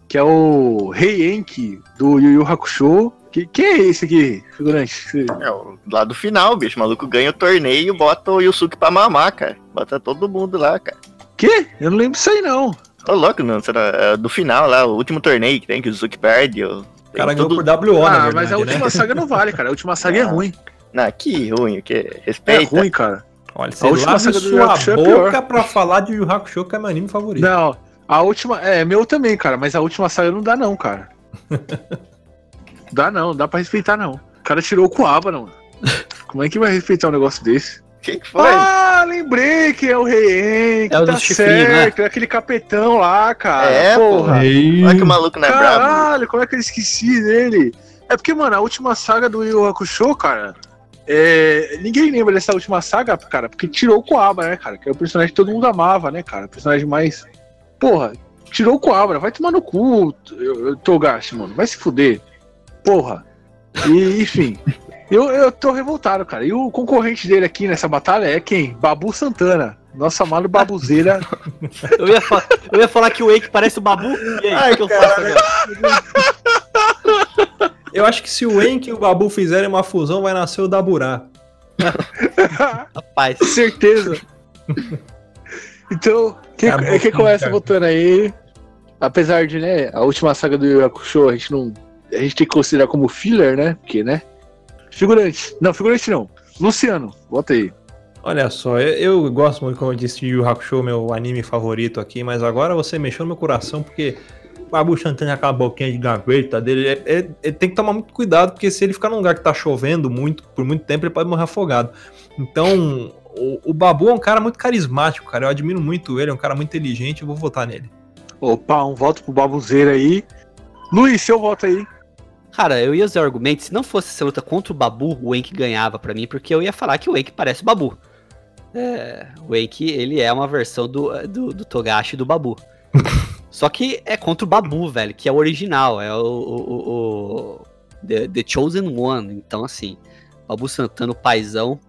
Que é o Rei Enki do Yu Yu Hakusho. Que, que é esse aqui, figurante? É, o lá do final, bicho. O maluco ganha o torneio e bota o Yusuke pra mamar, cara. Bota todo mundo lá, cara. Que? Eu não lembro disso aí, não. Ô, louco, não. Será, é do final lá, o último torneio que tem, que o Yusuke perde. O, O cara ganhou tudo- por WO, na ah, verdade, mas a última né? saga não vale, cara. A última saga é Ah, ruim. Não, que ruim, que É respeita. ruim, cara. Olha, A você última lave saga do Yu Yu sua Hakusho é boca pior. pra falar de Yu Hakusho, que é meu anime favorito. Não, a última. É, meu também, cara. Mas a última saga não dá, não, cara. dá não, não dá pra respeitar, não. O cara tirou o Coaba, não. Como é que vai respeitar um negócio desse? Que que foi? Ah, lembrei que é o Rei É o tá do chifrinho, certo. É aquele capetão lá, cara. É, porra. Olha que o maluco não é brabo. Caralho, como é que eu esqueci dele? É porque, mano, a última saga do Yu Hakusho, cara, é... ninguém lembra dessa última saga, cara, porque tirou o Coabra, né, cara? Que é o personagem que todo mundo amava, né, cara? O personagem mais. Porra, tirou o Coabra, vai tomar no cu, Togashi, mano, vai se fuder. Porra. E, enfim. Eu, eu tô revoltado, cara. E o concorrente dele aqui nessa batalha é quem? Babu Santana. Nosso amado Babuzeira. Eu ia, fa- eu ia falar que o Wake parece o Babu. E aí, Ai, que eu faço agora? Eu acho que se o Enki e o Babu fizerem uma fusão, vai nascer o Daburá. Rapaz. Certeza. Então, quem, Tá é quem começa cara. votando aí? Apesar de, né, a última saga do Hakusho, a gente não. A gente tem que considerar como filler, né? Porque, né? Figurante. Não, figurante não. Luciano, vota aí. Olha só, eu, eu gosto muito, como eu disse, de Yu Hakusho, meu anime favorito aqui, mas agora você mexeu no meu coração, porque o Babu Chantana aquela boquinha de gaveta dele, é- é- ele tem que tomar muito cuidado, porque se ele ficar num lugar que tá chovendo muito, por muito tempo, ele pode morrer afogado. Então, o, o Babu é um cara muito carismático, cara, eu admiro muito ele, é um cara muito inteligente, eu vou votar nele. Opa, um voto pro Babuzeira aí. Luiz, seu voto aí. Cara, eu ia usar o argumento, se não fosse essa luta contra o Babu, o Enki ganhava pra mim, porque eu ia falar que o Enki parece o Babu. É, o Enki, ele é uma versão do, do, do Togashi do Babu. Só que é contra o Babu, velho, que é o original, é o, o, o- o- the, the Chosen One. Então, assim, Babu Santana, o paizão,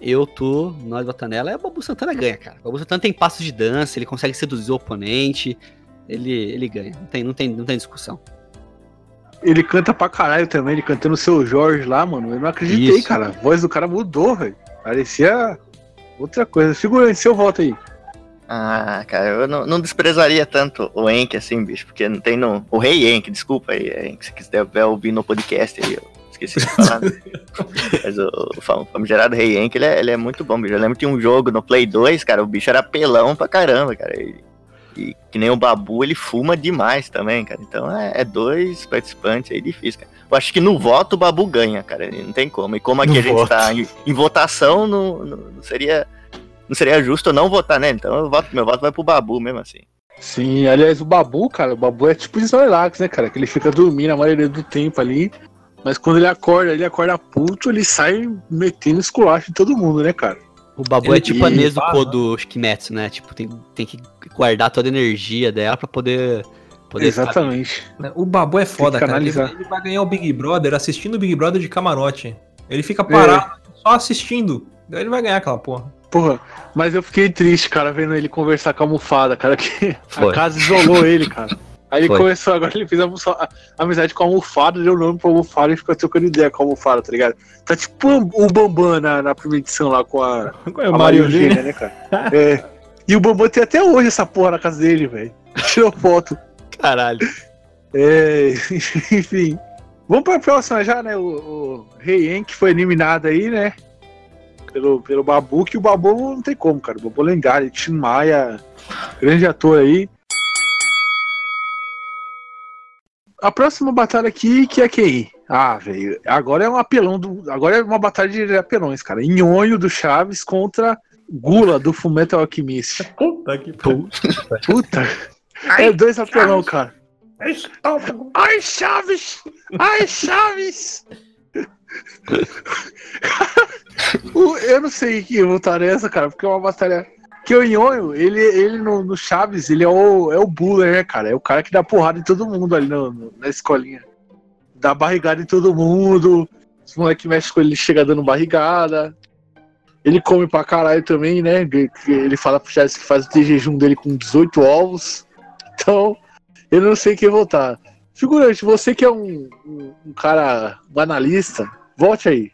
eu, tu, nós Batanela, é o Babu Santana ganha, cara. O Babu Santana tem passos de dança, ele consegue seduzir o oponente, ele, ele ganha, não tem, não, tem, não tem discussão. Ele canta pra caralho também, ele cantando o seu Jorge lá, mano. Eu não acreditei, Isso. cara. A voz do cara mudou, velho. Parecia outra coisa. Figurante, seu voto aí. Ah, cara, eu não, não desprezaria tanto o Enk assim, bicho, porque não tem no. O Rei Enk, desculpa aí, Enk, se quiser ouvir no podcast aí, eu esqueci de falar. né? Mas o, o fam- famigerado Rei Enk, ele é, ele é muito bom, bicho. Eu lembro que tinha um jogo no Play 2, cara, o bicho era pelão pra caramba, cara. E, e que nem o Babu, ele fuma demais também, cara. Então é, é dois participantes aí difícil, cara. Eu acho que no voto o Babu ganha, cara. Não tem como. E como aqui No a gente voto. tá em, em votação, não, não não seria. Não seria justo eu não votar nele. Então eu voto, meu voto vai pro Babu mesmo assim. Sim, aliás, o Babu, cara, o Babu é tipo Snorlax, né, cara? Que ele fica dormindo a maioria do tempo ali. Mas quando ele acorda, ele acorda puto, ele sai metendo esculacho em todo mundo, né, cara? O Babu Ele é tipo a Nezuko faz, do Kimetsu, né? Tipo, tem, tem que guardar toda a energia dela pra poder. poder ficar Exatamente. O Babu é foda, cara. Ele, ele vai ganhar o Big Brother assistindo o Big Brother de camarote. Ele fica parado, só assistindo. Então ele vai ganhar aquela porra. Porra, mas eu fiquei triste, cara, vendo ele conversar com a almofada, cara, que Foi. a casa isolou ele, cara. Aí ele Foi. começou, agora ele fez a, a- a amizade com a almofada, deu nome pra almofada e ficou trocando ideia com a almofada, tá ligado? Tá tipo o Bambam na, na primeira edição lá com a, É a o Maria. Eugênia, né, cara? É. E o Bambam tem até hoje essa porra na casa dele, velho. Tirou foto. Caralho. É, enfim. Vamos pra próxima já, né? O, o Rei En, que foi eliminado aí, né? Pelo, pelo Babu, que o Babu não tem como, cara. O Babu é lendário, Tim Maia, grande ator aí. A próxima batalha aqui, que é quem? Ah, velho, agora é um apelão do. Agora é uma batalha de apelões, cara. Nhonho do Chaves contra Gula do Fullmetal Alchemist. Puta que. Puta! É dois apelão, cara. Ai, Chaves! Ai, Chaves! Eu não sei que luta é essa, cara, porque é uma batalha. Que o Nhonho, ele, ele no, no Chaves, ele é o, é o buller, né, cara? É o cara que dá porrada em todo mundo ali no- no- na escolinha. Dá barrigada em todo mundo. Os moleques mexem com ele, ele chega dando barrigada. Ele come pra caralho também, né? Ele- fala pro Chaves que faz o jejum dele com 18 ovos. Então, eu não sei quem votar. Figurante, você que é um, um, um cara um analista, vote aí.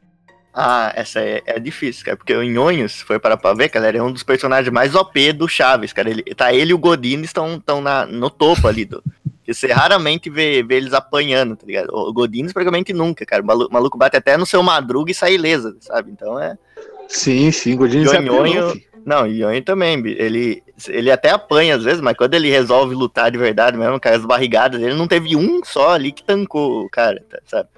Ah, essa é, é difícil, cara, porque o Nhonho, se for para pra ver, ele é um dos personagens mais OP do Chaves, cara. Ele, tá ele e o Godinho estão, estão na, no topo ali do. que Você raramente vê, vê eles apanhando, tá ligado? O Godinho praticamente nunca, cara. O maluco, maluco bate até no seu madruga e sai ilesa, sabe? Então é. Sim, sim, Godinho o Nhonho- Não, e o Nhonho também, ele, ele até apanha às vezes, mas quando ele resolve lutar de verdade mesmo, cara, as barrigadas, ele não teve um só ali que tancou o cara, tá, sabe?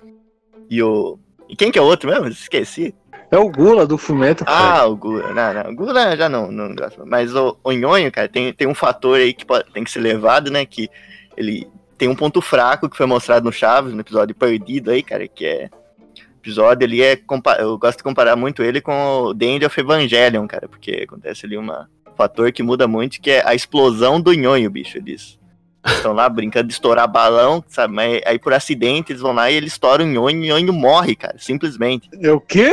E o. E quem que é o outro mesmo? Esqueci. É o Gula do Fumeto, cara. Ah, o Gula. Não, não. O Gula já não, não gosto. Mas o, o Nhonho, cara, tem, tem um fator aí que pode- tem que ser levado, né? Que ele tem um ponto fraco que foi mostrado no Chaves, no episódio perdido aí, cara, que é. O episódio ali é. Eu gosto de comparar muito ele com o The End of Evangelion, cara, porque acontece ali uma, um fator que muda muito, que é a explosão do Nhonho, bicho. Eles estão lá brincando de estourar balão, sabe? Mas aí por acidente eles vão lá e eles estouram o Nhonho e o Nhonho morre, cara, simplesmente. É o quê?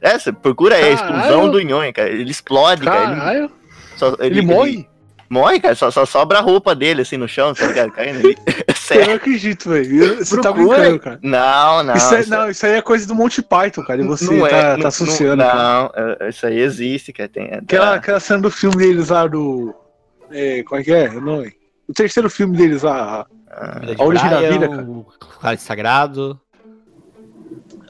É, você procura aí, a Caralho. explosão do Nhonho, cara. Ele explode, cara. Ele, Caralho, só- ele, morre? morre, cara. Só, só sobra a roupa dele, assim, no chão, tá ligado? Caindo ali. Eu Sério. não acredito, velho. Você tá Procura. brincando, cara. Não, não. isso, é, isso- não, isso aí é coisa do Monty Python, cara. E você não tá, é, tá não- associando. Não, cara. não, é- isso aí existe, cara. Tem, Aquela, ah, aquela cena do filme deles lá do. É, qual é que é? Não, o terceiro filme deles lá, ah, A origem da vida, cara. O Cálice Sagrado.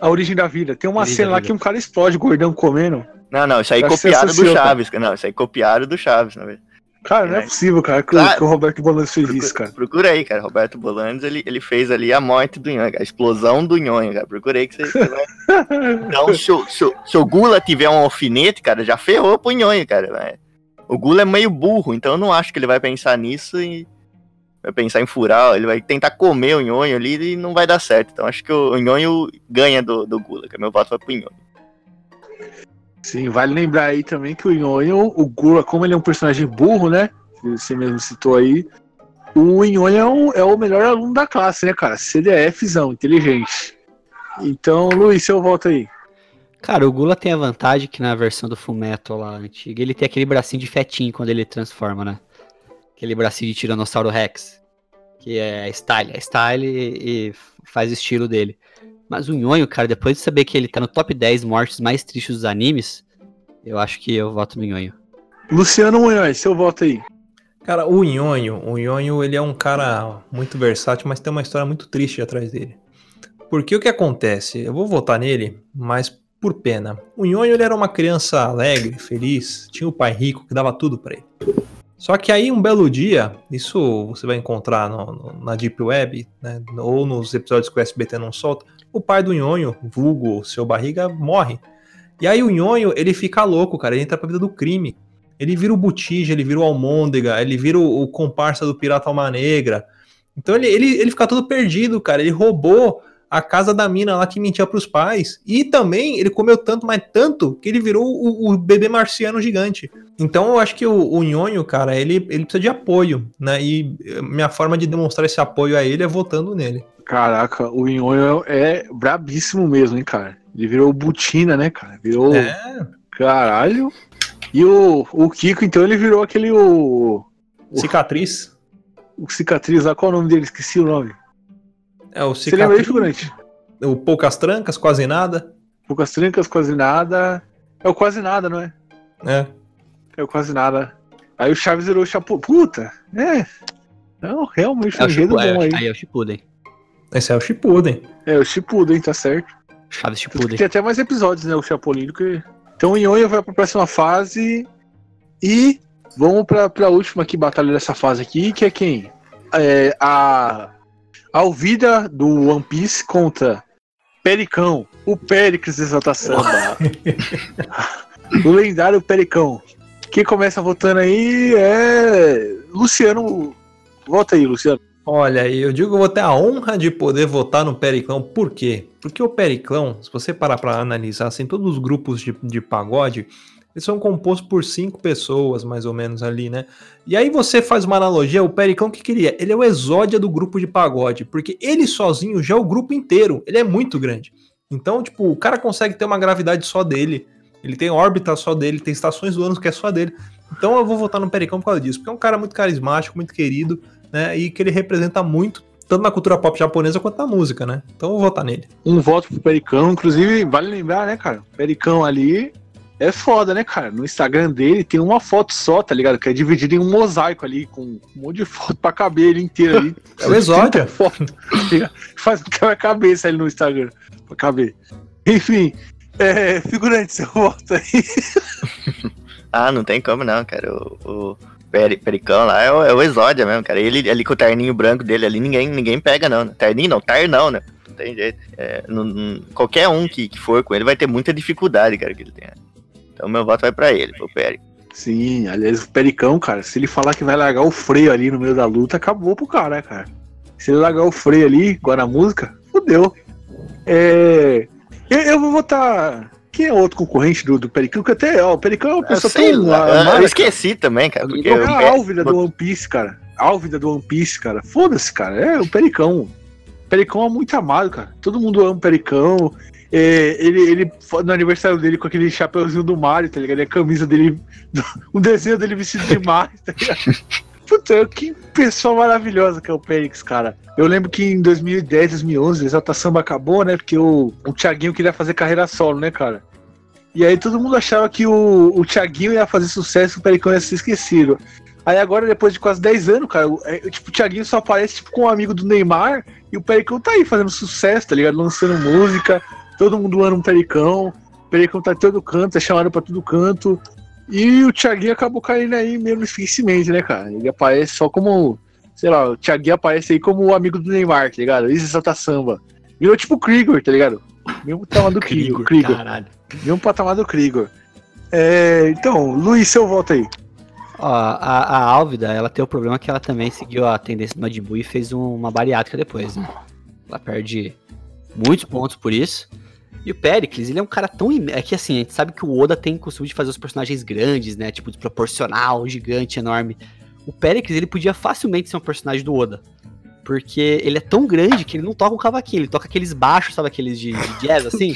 A Origem da Vida. Tem uma cena lá que um cara explode gordão comendo. Não, não, isso aí Acho copiaram do. Chaves. cara. Não, isso aí copiaram do Chaves, na verdade. Cara, não é É. possível, cara, que, o- Claro. que o Roberto Bolanos fez Procura, isso, cara. procura aí, cara. Roberto Bolanes, ele, ele fez ali a morte do Nhonho, cara. A explosão do Nhonho, cara. Procura aí que você, vai Então, se o, se, o, se o Gula tiver um alfinete, cara, já ferrou pro Nhonho, cara. né? O Gula é meio burro, então eu não acho que ele vai pensar nisso e vai pensar em furar. Ele vai tentar comer o Nhonho ali e não vai dar certo. Então acho que o, Nhonho ganha do, do Gula, que meu voto vai pro Nhonho. Sim, vale lembrar aí também que o Nhonho, o Gula, como ele é um personagem burro, né? Você mesmo citou aí. O Nhonho é, um- é o melhor aluno da classe, né, cara? CDFzão, inteligente. Então, Luiz, seu voto aí. Cara, o Gula tem a vantagem que na versão do Fullmetal lá antiga, ele tem aquele bracinho de fetinho quando ele transforma, né? Aquele bracinho de Tiranossauro Rex. Que é style. É style e, e faz o estilo dele. Mas o Nhonho, cara, depois de saber que ele tá no top 10 mortes mais tristes dos animes, eu acho que eu voto no Nhonho. Luciano Munhoz, seu voto aí. Cara, o Nhonho, o Nhonho, ele é um cara muito versátil, mas tem uma história muito triste atrás dele. Porque o que acontece? Eu vou votar nele, mas por pena. O Nhonho, ele era uma criança alegre, feliz, tinha o pai rico que dava tudo pra ele. Só que aí, um belo dia, isso você vai encontrar no- no- na Deep Web, né, ou nos episódios que o SBT não solta, o pai do Nhonho, vulgo seu barriga, morre. E aí o Nhonho, ele fica louco, cara, ele entra pra vida do crime. Ele vira o Botija, ele vira o Almôndega, ele vira o, o comparsa do Pirata Alma Negra. Então ele, ele, ele fica todo perdido, cara. Ele roubou a casa da mina lá que mentia pros pais. E também ele comeu tanto, mas tanto, que ele virou o, o bebê marciano gigante. Então eu acho que o, o Nhonho, cara, ele, ele precisa de apoio, né? E eh, minha forma de demonstrar esse apoio a ele é votando nele. Caraca, o Nhonho é brabíssimo mesmo, hein, cara. Ele virou Butina, né, cara? Virou. É, Caralho. E o, o Kiko, então, ele virou aquele. O, Cicatriz. o cicatriz lá, qual é o nome dele? Esqueci o nome. É o Você lembra cicatriz. figurante? O poucas trancas, quase nada. Poucas trancas, quase nada. É o quase nada, não é? É. É o quase nada. Aí o Chaves virou o Chapo. Puta, é. Não, realmente É um o enredo bom aí. Aí é o Shippuden. Esse é o Shippuden. É, o Shippuden, tá certo. Chaves Shippuden. Tem até mais episódios, né? O Chapolin do que. Então o Nhonho vai pra próxima fase. E vamos pra, pra última aqui, batalha dessa fase aqui, que é quem? É, a. A Alvida do One Piece contra Pericão, o Péricles de Exalta Samba. o lendário Pericão. Quem começa votando aí é. Luciano. Vota aí, Luciano. Olha, eu digo que eu vou ter a honra de poder votar no Periclão. Por quê? Porque o Periclão, se você parar pra analisar, assim, todos os grupos de, de pagode, eles são compostos por cinco pessoas, mais ou menos, ali, né? E aí você faz uma analogia, o Periclão que queria? Ele é o exódia do grupo de pagode, porque ele sozinho já é o grupo inteiro, ele é muito grande. Então, tipo, o cara consegue ter uma gravidade só dele, ele tem órbita só dele, tem estações do ano que é só dele. Então eu vou votar no Pericão por causa disso, porque é um cara muito carismático, muito querido, né? E que ele representa muito, tanto na cultura pop japonesa quanto na música, né? Então eu vou votar nele. Um voto pro Pericão, inclusive, vale lembrar, né, cara? Pericão ali é foda, né, cara? No Instagram dele tem uma foto só, tá ligado? Que é dividida em um mosaico ali, com um monte de foto pra caber ele inteiro ali. É o exódia. 30 foto, tá? Faz um quebra-cabeça ali no Instagram, pra caber. Enfim, é, figurante, seu voto aí. Ah, não tem como não, cara. O, o Peri- Pericão lá é o, é o Exódia mesmo, cara. Ele ali com o terninho branco dele ali, ninguém, ninguém pega não. Né? Terninho não, tar não, né? Não tem jeito. É, não- não- qualquer um que, que for com ele vai ter muita dificuldade, cara, que ele tem. Então meu voto vai pra ele, pro Peri. Sim, aliás, o Pericão, cara, se ele falar que vai largar o freio ali no meio da luta, acabou pro cara, né, cara? Se ele largar o freio ali, igual na música, fodeu. É. Eu, eu vou votar. Quem é outro concorrente do, do Pericão? Que até, ó, o Pericão é uma Eu, pessoa sei tão. lá, eu cara. esqueci também, cara. Porque É o a Álvida do One Piece, cara. Álvida do One Piece, cara. Foda-se, cara. É o Pericão. O Pericão é muito amado, cara. Todo mundo ama o Pericão. É, ele, ele, no aniversário dele, com aquele chapeuzinho do Mario, tá ligado? E a camisa dele, um desenho dele vestido de Mario, tá ligado? Puta, que pessoa maravilhosa que é o Perix, cara. Eu lembro que em 2010, 2011, o Exalta Samba acabou, né? Porque o, o Thiaguinho queria fazer carreira solo, né, cara? E aí todo mundo achava que o, o Thiaguinho ia fazer sucesso e o Pericão ia ser esquecido. Aí agora, depois de quase 10 anos, cara, é, tipo, o Thiaguinho só aparece tipo, com um amigo do Neymar e o Pericão tá aí fazendo sucesso, tá ligado? Lançando música, todo mundo ama um Pericão, o Pericão tá em todo canto, é chamado pra todo canto. E o Thiaguinho acabou caindo aí meio no esquecimento, né, cara? Ele aparece só como, sei lá, o Thiaguinho aparece aí como o amigo do Neymar, tá ligado? Isso é Samba. Virou tipo o Krieger, tá ligado? Mesmo tamanho do Krieger. Krieger. Caralho. Mesmo patamar do Krieger. É, então, Luiz, seu voto aí. Ó, a, a Álvida, ela tem o problema que ela também seguiu a tendência do Majin Buu e fez um- uma bariátrica depois, né? Ela perde muitos pontos por isso. E o Pericles, ele é um cara tão. im- É que assim, a gente sabe que o Oda tem costume de fazer os personagens grandes, né? Tipo, desproporcional, gigante, enorme. O Pericles, ele podia facilmente ser um personagem do Oda. Porque ele é tão grande que ele não toca o cavaquinho, ele toca aqueles baixos, sabe aqueles de, de jazz, assim?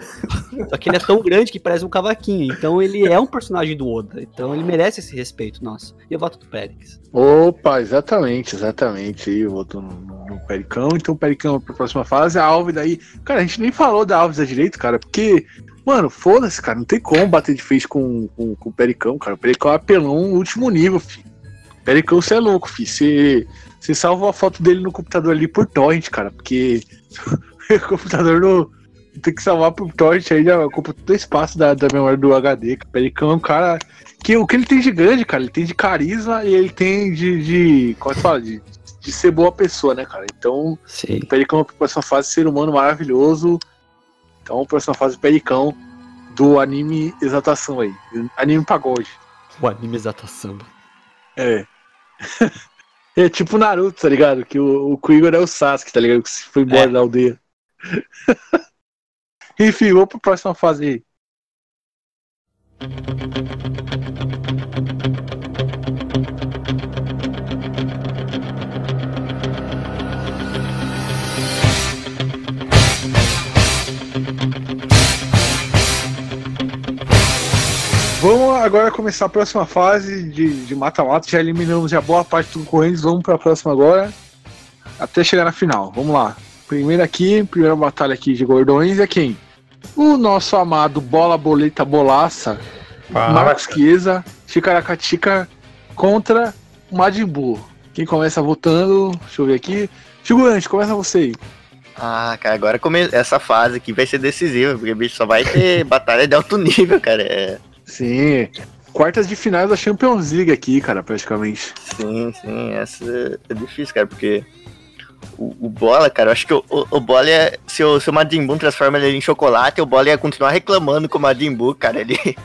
Só que ele é tão grande que parece um cavaquinho. Então ele é um personagem do Oda. Então ele merece esse respeito nosso. E eu voto do Pericles. Opa, exatamente, exatamente. Eu voto no, no- no Pericão, então o Pericão pra próxima fase, a Álvida aí. Cara, a gente nem falou da Álvida direito, cara, porque, mano, foda-se, cara, não tem como bater de frente com, com, com o Pericão, cara. O Pericão é apelão último nível, filho. Pericão, você é louco, filho. Você, você salva a foto dele no computador ali por torrent, cara, porque o computador não. Tem que salvar por torrent aí, já ocupa todo o espaço da, da memória do HD. O Pericão é um cara que o que ele tem de grande, cara, ele tem de carisma e ele tem de. de como é que fala? De, de ser boa pessoa, né, cara? Então, Sim. o Pericão, próxima fase, ser humano maravilhoso. Então, próxima fase, Pericão do anime Exaltação aí. Anime Pagode. O anime exata samba. É. é tipo Naruto, tá ligado? Que o, o Krieger é o Sasuke, tá ligado? Que se foi embora É. da aldeia. Enfim, vamos pra próxima fase aí. Agora começar a próxima fase de mata-mata. Já eliminamos já boa parte do concorrentes. Vamos para a próxima agora. Até chegar na final. Vamos lá. Primeiro aqui, primeira batalha aqui de gordões é quem? O nosso amado Bola Boleta Bolaça, Marcos Chiesa, Chicaracatica contra Majin Buu. Quem começa votando? Deixa eu ver aqui. Figurante, começa você aí. Ah, cara, agora come... essa fase aqui vai ser decisiva, porque bicho só vai ter batalha de alto nível, cara. É... Sim. Quartas de finais da Champions League aqui, cara, praticamente. Sim, sim, essa é difícil, cara, porque o, o Bola, cara, eu acho que o, o, o Bola se o, se o Majin Buu transforma ele em chocolate, o Bola ia continuar reclamando com o Majin Buu, cara, ele...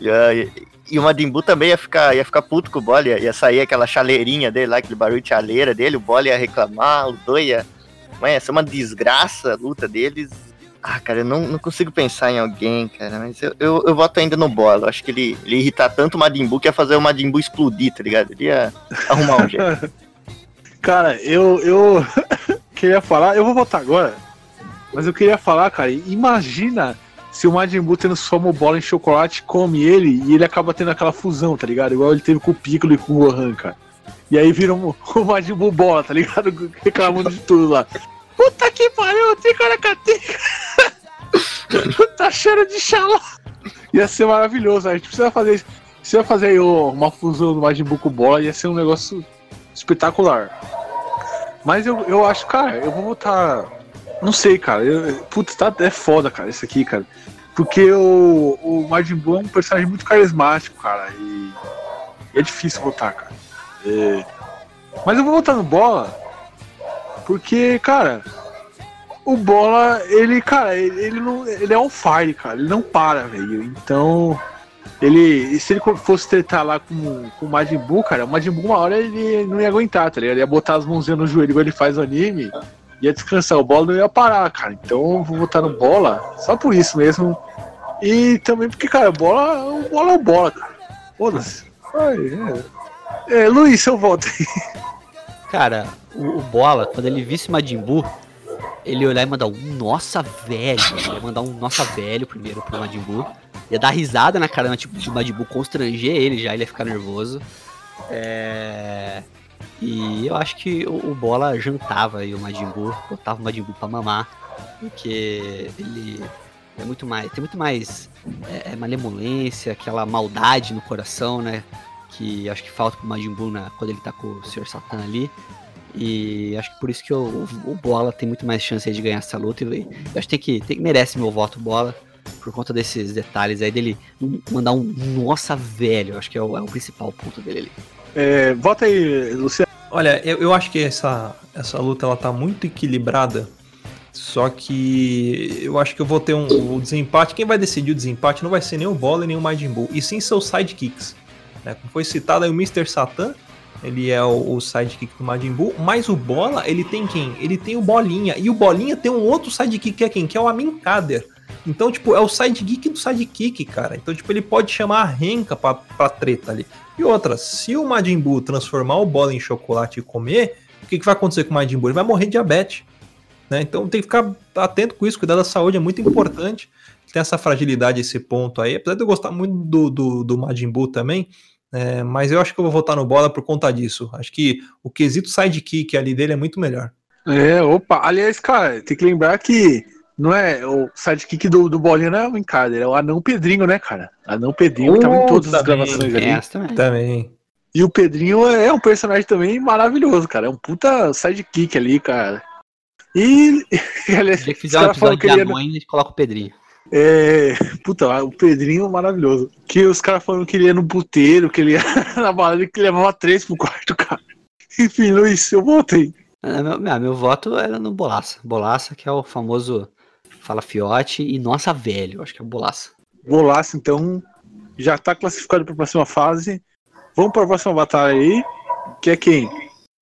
ia- e o Majin Buu também ia ficar, ia ficar puto com o Bola, ia, ia sair aquela chaleirinha dele lá, aquele barulho de chaleira dele, o Bola ia reclamar, os dois ia... Mas ia ser uma desgraça a luta deles. Ah, cara, eu não, não consigo pensar em alguém, cara, mas eu, eu, eu voto ainda no Bola. Eu acho que ele, ele irritar tanto o Majin Buu que ia fazer o Majin Buu explodir, tá ligado? Ele ia arrumar um jeito. Cara, eu, eu queria falar, eu vou votar agora, mas eu queria falar, cara, imagina se o Majin Buu transforma o bola em chocolate, come ele e ele acaba tendo aquela fusão, tá ligado? Igual ele teve com o Piccolo e com o Gohan, cara. E aí vira um, o Majin Buu bola, tá ligado? Reclamando de tudo lá. Puta que pariu, tem caracateca. tá cheiro de xalá. Ia ser maravilhoso, a gente precisa fazer isso. Precisa fazer aí uma fusão do Majin Buu com bola, ia ser um negócio espetacular. Mas eu, eu acho, cara, eu vou votar. Não sei, cara. Eu, putz, tá, é foda, cara, isso aqui, cara. Porque o, o Majin Buu é um personagem muito carismático, cara. E, é difícil votar, cara. É, Mas eu vou votar no Bola. Porque, cara, o Bola, ele, cara, ele, ele não, ele é on fire, cara. Ele não para, velho. Então, ele, se ele fosse tretar lá com, com o Majin Buu, cara, o Majin Buu uma hora ele não ia aguentar, tá ligado? Ele ia botar as mãozinhas no joelho igual ele faz no anime, ia descansar, o Bola não ia parar, cara. Então eu vou votar no Bola, só por isso mesmo. E também porque, cara, o Bola, o Bola é o Bola, cara. Foda-se. É. é, Luiz, seu voto aí. Cara, o, o Bola, quando ele visse Majin Buu, ele ia olhar e mandar um nossa velho. Ele ia mandar um nossa velho primeiro pro Majin Buu. Ia dar risada na cara tipo, de Majin Buu, constranger ele já, ele ia ficar nervoso. É... E eu acho que o, o Bola jantava aí o Majin Buu, botava o Majin Buu pra mamar. Porque ele é muito mais. Tem muito mais é, é, malemolência, aquela maldade no coração, né? Que acho que falta pro Majin Buu na, quando ele tá com o Sr. Satan ali. E acho que por isso que o, o, o Bola tem muito mais chance aí de ganhar essa luta. E eu acho que tem que, tem que merece meu voto Bola por conta desses detalhes aí dele mandar um nossa velho. Acho que é o, é o principal ponto dele ali. É, vota aí, Luciano. Olha, eu, eu acho que essa, essa luta ela tá muito equilibrada. Só que eu acho que eu vou ter um, um desempate. Quem vai decidir o desempate não vai ser nem o Bola nem o Majin Buu, e sim seus sidekicks. Né? Como foi citado aí o Mr. Satan, ele é o, o sidekick do Majin Buu, mas o Bola, ele tem quem? Ele tem o Bolinha, e o Bolinha tem um outro sidekick que é quem? Que é o Amin Kader. Então, tipo, é o sidekick do sidekick, cara. Então, tipo, ele pode chamar a Renka pra, pra treta ali. E outra, se o Majin Buu transformar o bola em chocolate e comer, o que, que vai acontecer com o Majin Buu? Ele vai morrer de diabetes. Né? Então tem que ficar atento com isso, cuidar da saúde é muito importante. Tem essa fragilidade, esse ponto aí. Apesar de eu gostar muito do, do, do Majin Buu também, é, mas eu acho que eu vou votar no bola por conta disso. Acho que o quesito sidekick ali dele é muito melhor. É, opa. Aliás, cara, tem que lembrar que não é o sidekick do, do Bolinha não é o Encader, é o Anão Pedrinho, né, cara? Anão Pedrinho que tava em todas as também, gravações ali. Também. Também. E o Pedrinho é um personagem também maravilhoso, cara. É um puta sidekick ali, cara. E. aliás, Se os fizer um falam episódio que de ele é- anões, a gente coloca o Pedrinho. É. Puta, o Pedrinho maravilhoso. Que os caras falando que ele ia no puteiro, que ele ia na balada, que levava três pro quarto, cara. Enfim, Luiz, eu voltei. Ah, Meu, meu, meu voto era no Bolaça. Bolaça, que é o famoso Fala Fiote e Nossa Velho. Acho que é Bolaça. Bolaço, então, já tá classificado para a próxima fase. Vamos para a próxima batalha aí, que é quem?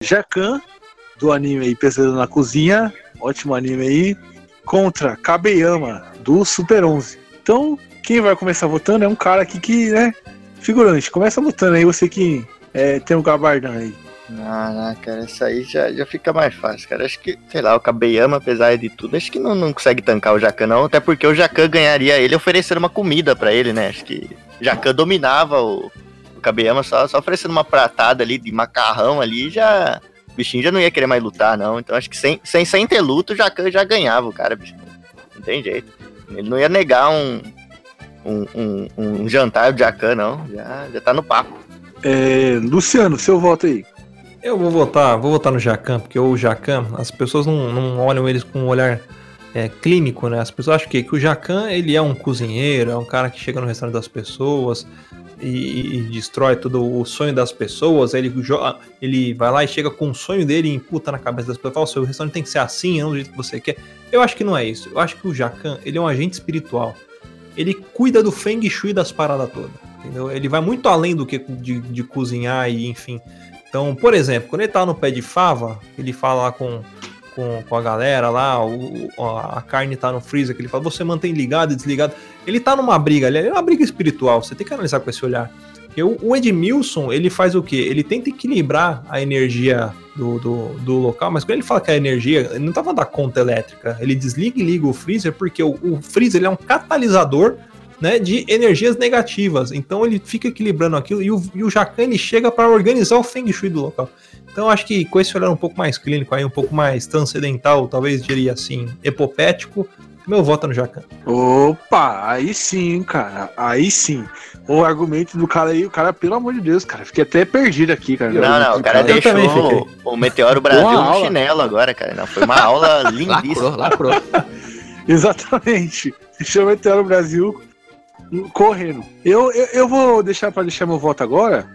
Jacan, do anime aí Pesadelo na Cozinha, ótimo anime aí, contra Kabeyama, do Super 11. Então, quem vai começar votando é um cara aqui que, né, figurante. Começa votando aí, você que é, tem um gabardão aí. Ah, não, cara, isso aí já, já fica mais fácil, cara. Acho que, sei lá, o Kabeyama, apesar de tudo, acho que não, não consegue tancar o Jacan, não. Até porque o Jacan ganharia ele oferecendo uma comida pra ele, né? Acho que o Jacan dominava o, o Kabeyama só, só oferecendo uma pratada ali de macarrão ali, já. O bichinho já não ia querer mais lutar, não. Então acho que sem, sem, sem ter luta, o Jacan já ganhava o cara, bicho. Não tem jeito. Ele não ia negar um, um, um, um jantar do Jacan, não. Já, já tá no papo. É, Luciano, seu voto aí. Eu vou votar, vou votar no Jacan, porque o Jacan, as pessoas não, não olham eles com um olhar é, clínico, né? As pessoas acham que, que o Jacan, ele é um cozinheiro, é um cara que chega no restaurante das pessoas e, e destrói todo o sonho das pessoas, ele, ele vai lá e chega com o sonho dele e imputa na cabeça das pessoas, fala, o seu restaurante tem que ser assim, não do jeito que você quer. Eu acho que não é isso. Eu acho que o Jacan, ele é um agente espiritual. Ele cuida do Feng Shui das paradas todas, entendeu? Ele vai muito além do que de, de cozinhar e, enfim... Então, por exemplo, quando ele tá no pé de fava, ele fala lá com, com, com a galera lá, o, a carne tá no freezer, que ele fala, você mantém ligado e desligado. Ele tá numa briga ali, é uma briga espiritual, você tem que analisar com esse olhar. Porque o, Edmilson, ele faz o quê? Ele tenta equilibrar a energia do, do, do local, mas quando ele fala que a energia, ele não tá falando da conta elétrica, ele desliga e liga o freezer, porque o, o freezer ele é um catalisador né, de energias negativas. Então ele fica equilibrando aquilo e o, e o Jacan ele chega para organizar o Feng Shui do local. Então eu acho que com esse olhar um pouco mais clínico, aí um pouco mais transcendental, talvez diria assim, epopético, meu voto é no Jacan. Opa, aí sim, cara. Aí sim. O argumento do cara aí, o cara, pelo amor de Deus, cara, fiquei até perdido aqui, cara. Não, não, o cara Eu deixou também o, o Meteoro Brasil no chinelo agora, cara. Não, foi uma aula lindíssima. Lacrou, lacrou. Exatamente. Chama Meteoro Brasil correndo. Eu, eu, eu vou deixar pra deixar meu voto agora,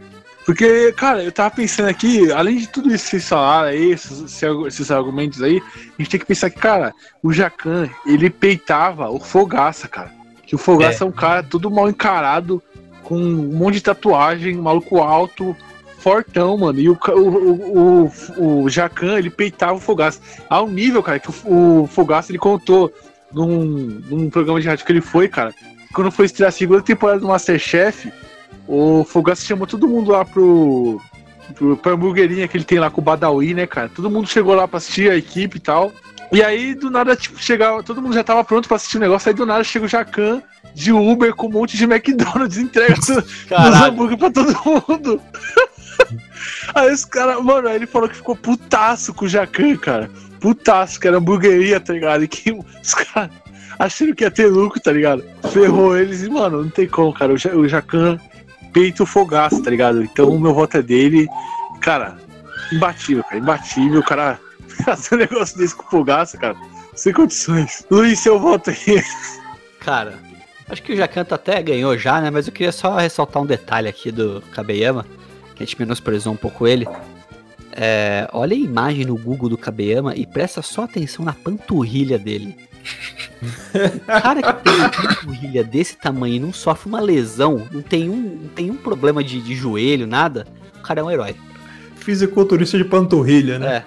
porque, cara, eu tava pensando aqui, além de tudo isso que vocês falaram aí, esses, esses argumentos aí, a gente tem que pensar que, cara, o Jacan, ele peitava o Fogaça, cara. Que o Fogaça é, um cara todo mal encarado, com um monte de tatuagem, maluco alto, fortão, mano. E o, o, o, o Jacan, ele peitava o Fogaça. Ao nível, cara, que o, o Fogaça, ele contou num, num programa de rádio que ele foi, cara, quando foi estrear a segunda temporada do Masterchef, o Fogaça chamou todo mundo lá pro, pro, pra hamburguerinha que ele tem lá com o Badawi, né, cara? Todo mundo chegou lá pra assistir a equipe e tal. E aí, do nada, tipo, chegava, todo mundo já tava pronto pra assistir o negócio, aí do nada chega o Jacan de Uber com um monte de McDonald's entrega os hambúrguer pra todo mundo. aí os caras, mano, aí ele falou que ficou putaço com o Jacan, cara. Putaço, que era hamburgueria, tá ligado? E que os caras achando que ia ter lucro, tá ligado? Ferrou eles e, mano, não tem como, cara. O, Ja- o Jacan peita o fogaço, tá ligado? Então o meu voto é dele. Cara, imbatível, cara. Imbatível. O cara fazer um negócio desse com fogaço, cara. Sem condições. Luiz, seu voto aí. Cara, acho que o Jacanto até ganhou já, né? Mas eu queria só ressaltar um detalhe aqui do Kabeyama, que a gente menosprezou um pouco ele. É, olha a imagem no Google do Kabeyama e presta só atenção na panturrilha dele. O cara que tem uma panturrilha desse tamanho e não sofre uma lesão, não tem um, não tem um problema de, de joelho, nada, o cara é um herói. Fisiculturista de panturrilha, né? É.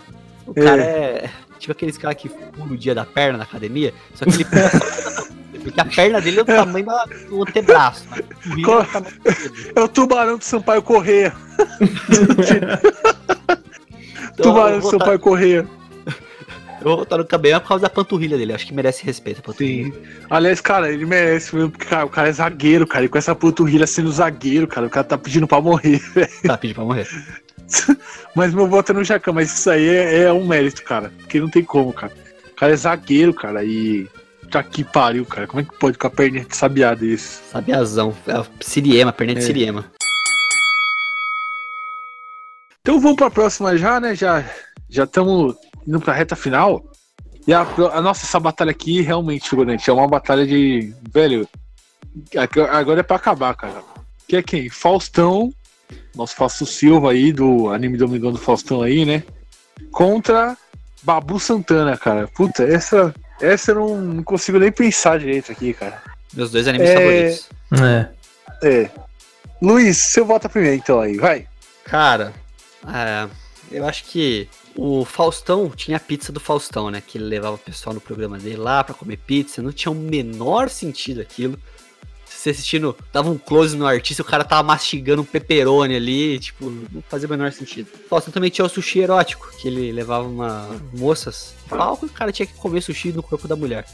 O cara é. Tipo aqueles caras que pulam o dia da perna na academia, só que ele pula Porque a perna dele é do tamanho da- do antebraço. Panturrilha é tamanho dedo. É o tubarão do Sampaio Correia. Então, tubarão do Sampaio Correia. Eu vou no Cabelo por causa da panturrilha dele. Acho que merece respeito. Sim. Aliás, cara, ele merece mesmo, porque cara, o cara é zagueiro, cara. E com essa panturrilha sendo zagueiro, cara, o cara tá pedindo pra morrer. Tá, pediu pra morrer. Mas meu voto é no Jacan, mas isso aí é, é um mérito, cara. Porque não tem como, cara. O cara é zagueiro, cara, e. Tá que pariu, cara. Como é que pode com a perninha de sabiá desse? Sabiazão. É Siriema, perna de É. Siriema. Então vamos pra próxima já, né? Já já estamos indo pra reta final. E a, a nossa, essa batalha aqui realmente, figurante, é uma batalha de. Velho. Agora é pra acabar, cara. Que é quem? Faustão. Nosso Fausto Silva aí, do anime Domingão do Faustão aí, né? Contra Babu Santana, cara. Puta, essa. Essa eu não, não consigo nem pensar direito aqui, cara. Meus dois animes É. favoritos. É. É. Luiz, você vota primeiro então aí, vai. Cara, é, eu acho que o Faustão tinha a pizza do Faustão, né? Que ele levava o pessoal no programa dele lá pra comer pizza. Não tinha o menor sentido aquilo. você assistindo, dava um close no artista, o cara tava mastigando um pepperoni ali, tipo, não fazia o menor sentido. Faustão também tinha o sushi erótico, que ele levava uma moças palco e o cara tinha que comer sushi no corpo da mulher.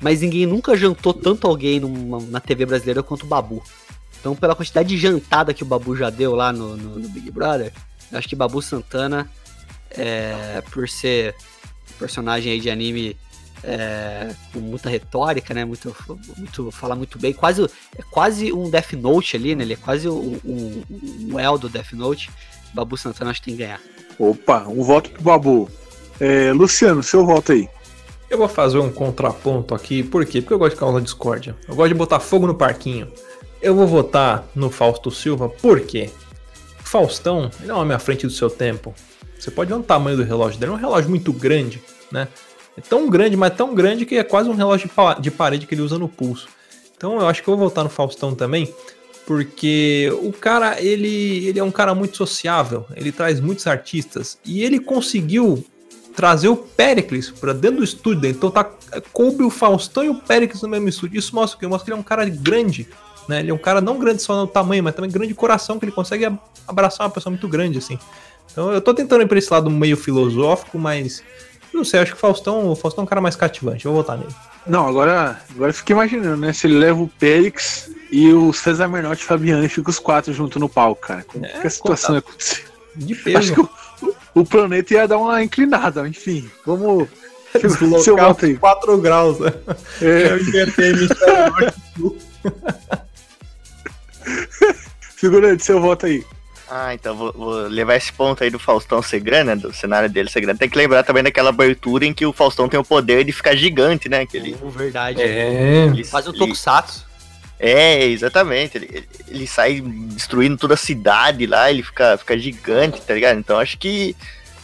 Mas ninguém nunca jantou tanto alguém numa, na TV brasileira quanto o Babu. Então, pela quantidade de jantada que o Babu já deu lá no, no, no Big Brother, eu acho que Babu Santana, é, por ser personagem aí de anime é, com muita retórica, né? Muito, muito, fala muito bem. Quase, é quase um Death Note ali, né? Ele é quase um, um, um El do Death Note. Babu Santana acho que tem que ganhar. Opa, um voto pro Babu. É, Luciano, seu voto aí. Eu vou fazer um contraponto aqui, por quê? Porque eu gosto de causar discórdia. Eu gosto de botar fogo no parquinho. Eu vou votar no Fausto Silva, por quê? O Faustão, ele é um homem à frente do seu tempo. Você pode ver o tamanho do relógio dele, é um relógio muito grande, né? É tão grande, mas tão grande que é quase um relógio de parede que ele usa no pulso. Então eu acho que eu vou voltar no Faustão também, porque o cara, ele, ele é um cara muito sociável, ele traz muitos artistas e ele conseguiu trazer o Pericles para dentro do estúdio. Então tá coube o Faustão e o Pericles no mesmo estúdio. Isso mostra o que mostra que ele é um cara grande, né? Ele é um cara não grande só no tamanho, mas também grande de coração, que ele consegue abraçar uma pessoa muito grande assim. Então eu tô tentando ir pra esse lado meio filosófico, mas não sei, acho que o Faustão, o Faustão é um cara mais cativante, eu vou votar nele. Não, agora, agora eu fiquei imaginando, né? Se ele leva o Périx e o César Menotti e o Fabiano ficam os quatro juntos no palco, cara. Como é, que a situação ia acontecer? De peso. Acho que o, o, planeta ia dar uma inclinada, enfim. Vamos. Seu voto aí. 4 graus, né? É. Eu invertei Figurante, seu voto aí. Ah, então vou, vou, levar esse ponto aí do Faustão ser grande, né, do cenário dele ser grande. Tem que lembrar também daquela abertura em que o Faustão tem o poder de ficar gigante, né? Que ele, oh, verdade. É. Ele faz um tokusatsu. É, exatamente. Ele, ele, ele, sai destruindo toda a cidade lá, ele fica, fica gigante, tá ligado? Então acho que,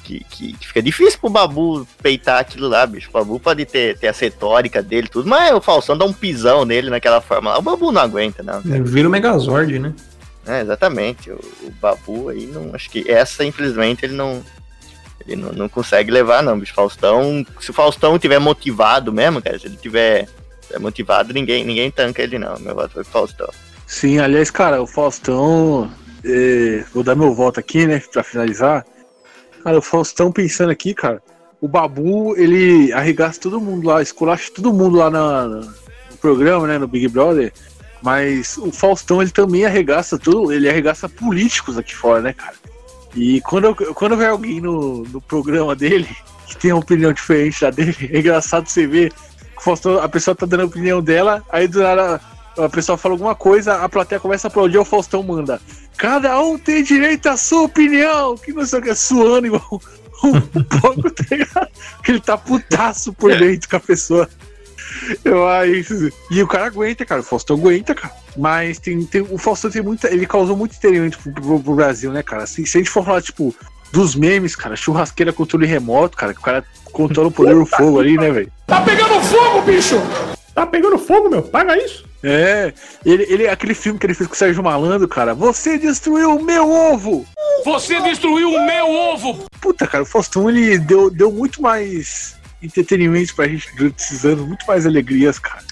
que, que, fica difícil pro Babu peitar aquilo lá, bicho. O Babu pode ter, ter a retórica dele tudo, mas o Faustão dá um pisão nele naquela forma lá. O Babu não aguenta, não. Vira o Megazord, né? É, exatamente. O, o, Babu aí não. Acho que essa, infelizmente, ele não. Ele não, não consegue levar, não, bicho. Faustão. Se o Faustão tiver motivado mesmo, cara, se ele tiver, motivado, ninguém, ninguém tanca ele, não. Meu voto foi pro Faustão. Sim, aliás, cara, o Faustão. É, vou dar meu voto aqui, né, pra finalizar. Cara, o Faustão pensando aqui, cara. O Babu, ele arregaça todo mundo lá, esculacha todo mundo lá na, no programa, né, no Big Brother. Mas o Faustão, ele também arregaça tudo, ele arregaça políticos aqui fora, né, cara? E quando, quando vem alguém no, no programa dele que tem uma opinião diferente da dele, é engraçado você ver Faustão, a pessoa tá dando a opinião dela, aí do nada a pessoa fala alguma coisa, a plateia começa a aplaudir, o Faustão manda. Cada um tem direito à sua opinião, que não sei o que, suando igual um, um pouco, tá ligado? Que ele tá putaço por dentro com a pessoa. Mas, e o cara aguenta, cara. O Faustão aguenta, cara. Mas tem, tem, o Faustão tem muita. Ele causou muito entretenimento pro, pro, pro, Brasil, né, cara? Assim, se a gente for falar, tipo, dos memes, cara, churrasqueira controle remoto, cara, que o cara controla o poder do fogo ali, né, velho? Tá pegando fogo, bicho! Tá pegando fogo, meu? Paga isso! É, ele, ele, aquele filme que ele fez com o Sérgio Malandro, cara, você destruiu o meu ovo! Você destruiu o meu ovo! Puta, cara, o Faustão ele deu, deu muito mais entretenimento pra gente durante esses anos, muito mais alegrias, cara.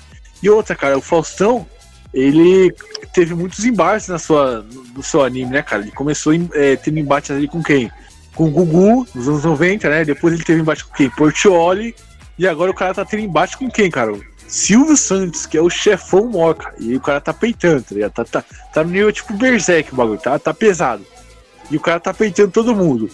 E outra, cara, o Faustão, ele teve muitos embates na sua, no seu anime, né, cara? Ele começou é, tendo embates ali com quem? Com o Gugu, nos anos 90, né? Depois ele teve embate com quem? Portioli. E agora o cara tá tendo embate com quem, cara? Silvio Santos, que é o chefão maior, cara. E o cara tá peitando, tá ligado? Tá, tá, tá no nível tipo Berserk o bagulho, tá, tá pesado. E o cara tá peitando todo mundo.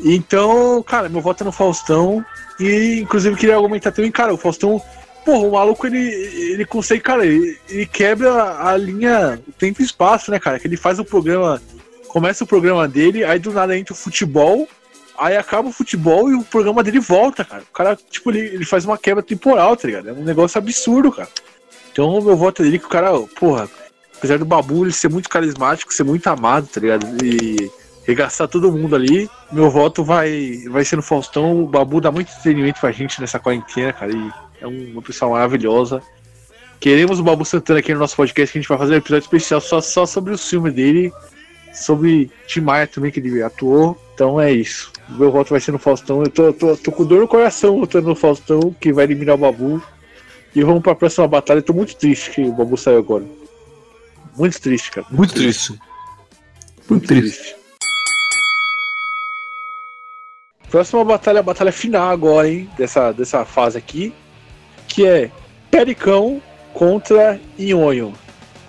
Então, cara, meu voto é no Faustão. E inclusive queria argumentar também, cara, o Faustão, porra, o maluco ele, ele consegue, cara, ele, ele quebra a linha tempo e espaço, né, cara? Que ele faz o programa, começa o programa dele, aí do nada entra o futebol, aí acaba o futebol e o programa dele volta, cara. O cara, tipo, ele, ele faz uma quebra temporal, tá ligado? É um negócio absurdo, cara. Então, meu voto dele que o cara, porra, apesar do Babu ele ser muito carismático, ser muito amado, tá ligado? E regaçar todo mundo ali. Meu voto vai, vai ser no Faustão. O Babu dá muito entretenimento pra gente nessa quarentena, cara. E é uma pessoa maravilhosa. Queremos o Babu Santana aqui no nosso podcast, que a gente vai fazer um episódio especial só, só sobre o filme dele. Sobre Tim Maia também, que ele atuou. Então é isso. Meu voto vai ser no Faustão. Eu tô, tô, tô com dor no coração votando no Faustão, que vai eliminar o Babu. E vamos pra próxima batalha. Eu tô muito triste que o Babu saiu agora. Muito triste, cara. Muito triste. Muito triste. Próxima batalha, a batalha final agora, hein? Dessa, dessa fase aqui. Que é Pericão contra Inhonho.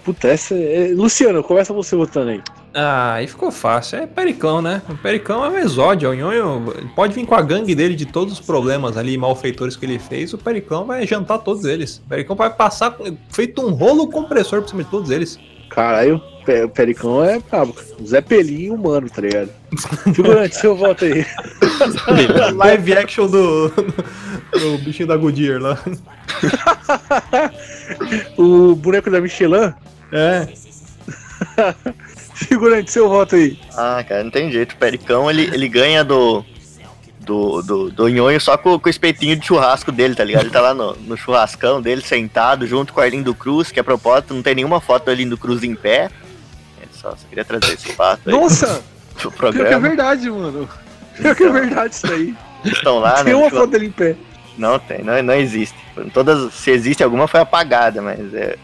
Puta, essa é... Luciano, começa você votando aí. Ah, aí ficou fácil. É Pericão, né? O Pericão é um exódio. O Nhonho pode vir com a gangue dele de todos os problemas ali, malfeitores que ele fez. O Pericão vai jantar todos eles. O Pericão vai passar feito um rolo compressor por cima de todos eles. Caralho, o Pericão é brabo, Zé Pelinho humano, tá ligado? Figurante, seu voto aí. Live action do, do bichinho da Goodyear lá. O boneco da Michelin. É. Figurante, seu voto aí. Ah, cara, não tem jeito. O Pericão, ele, ele ganha do. Do, do, do Nhonho só com, com o espetinho de churrasco dele, tá ligado? Ele tá lá no, no churrascão dele, sentado, junto com o Arlindo Cruz, que a propósito não tem nenhuma foto do Arlindo Cruz em pé. Ele só, só queria trazer esse fato aí Nossa, pro pior que é programa. verdade, mano. Pior que é verdade isso daí. Eles estão lá, né? Tem no uma foto dele em pé. Não tem, não, não existe. Todas, se existe alguma, foi apagada, mas é,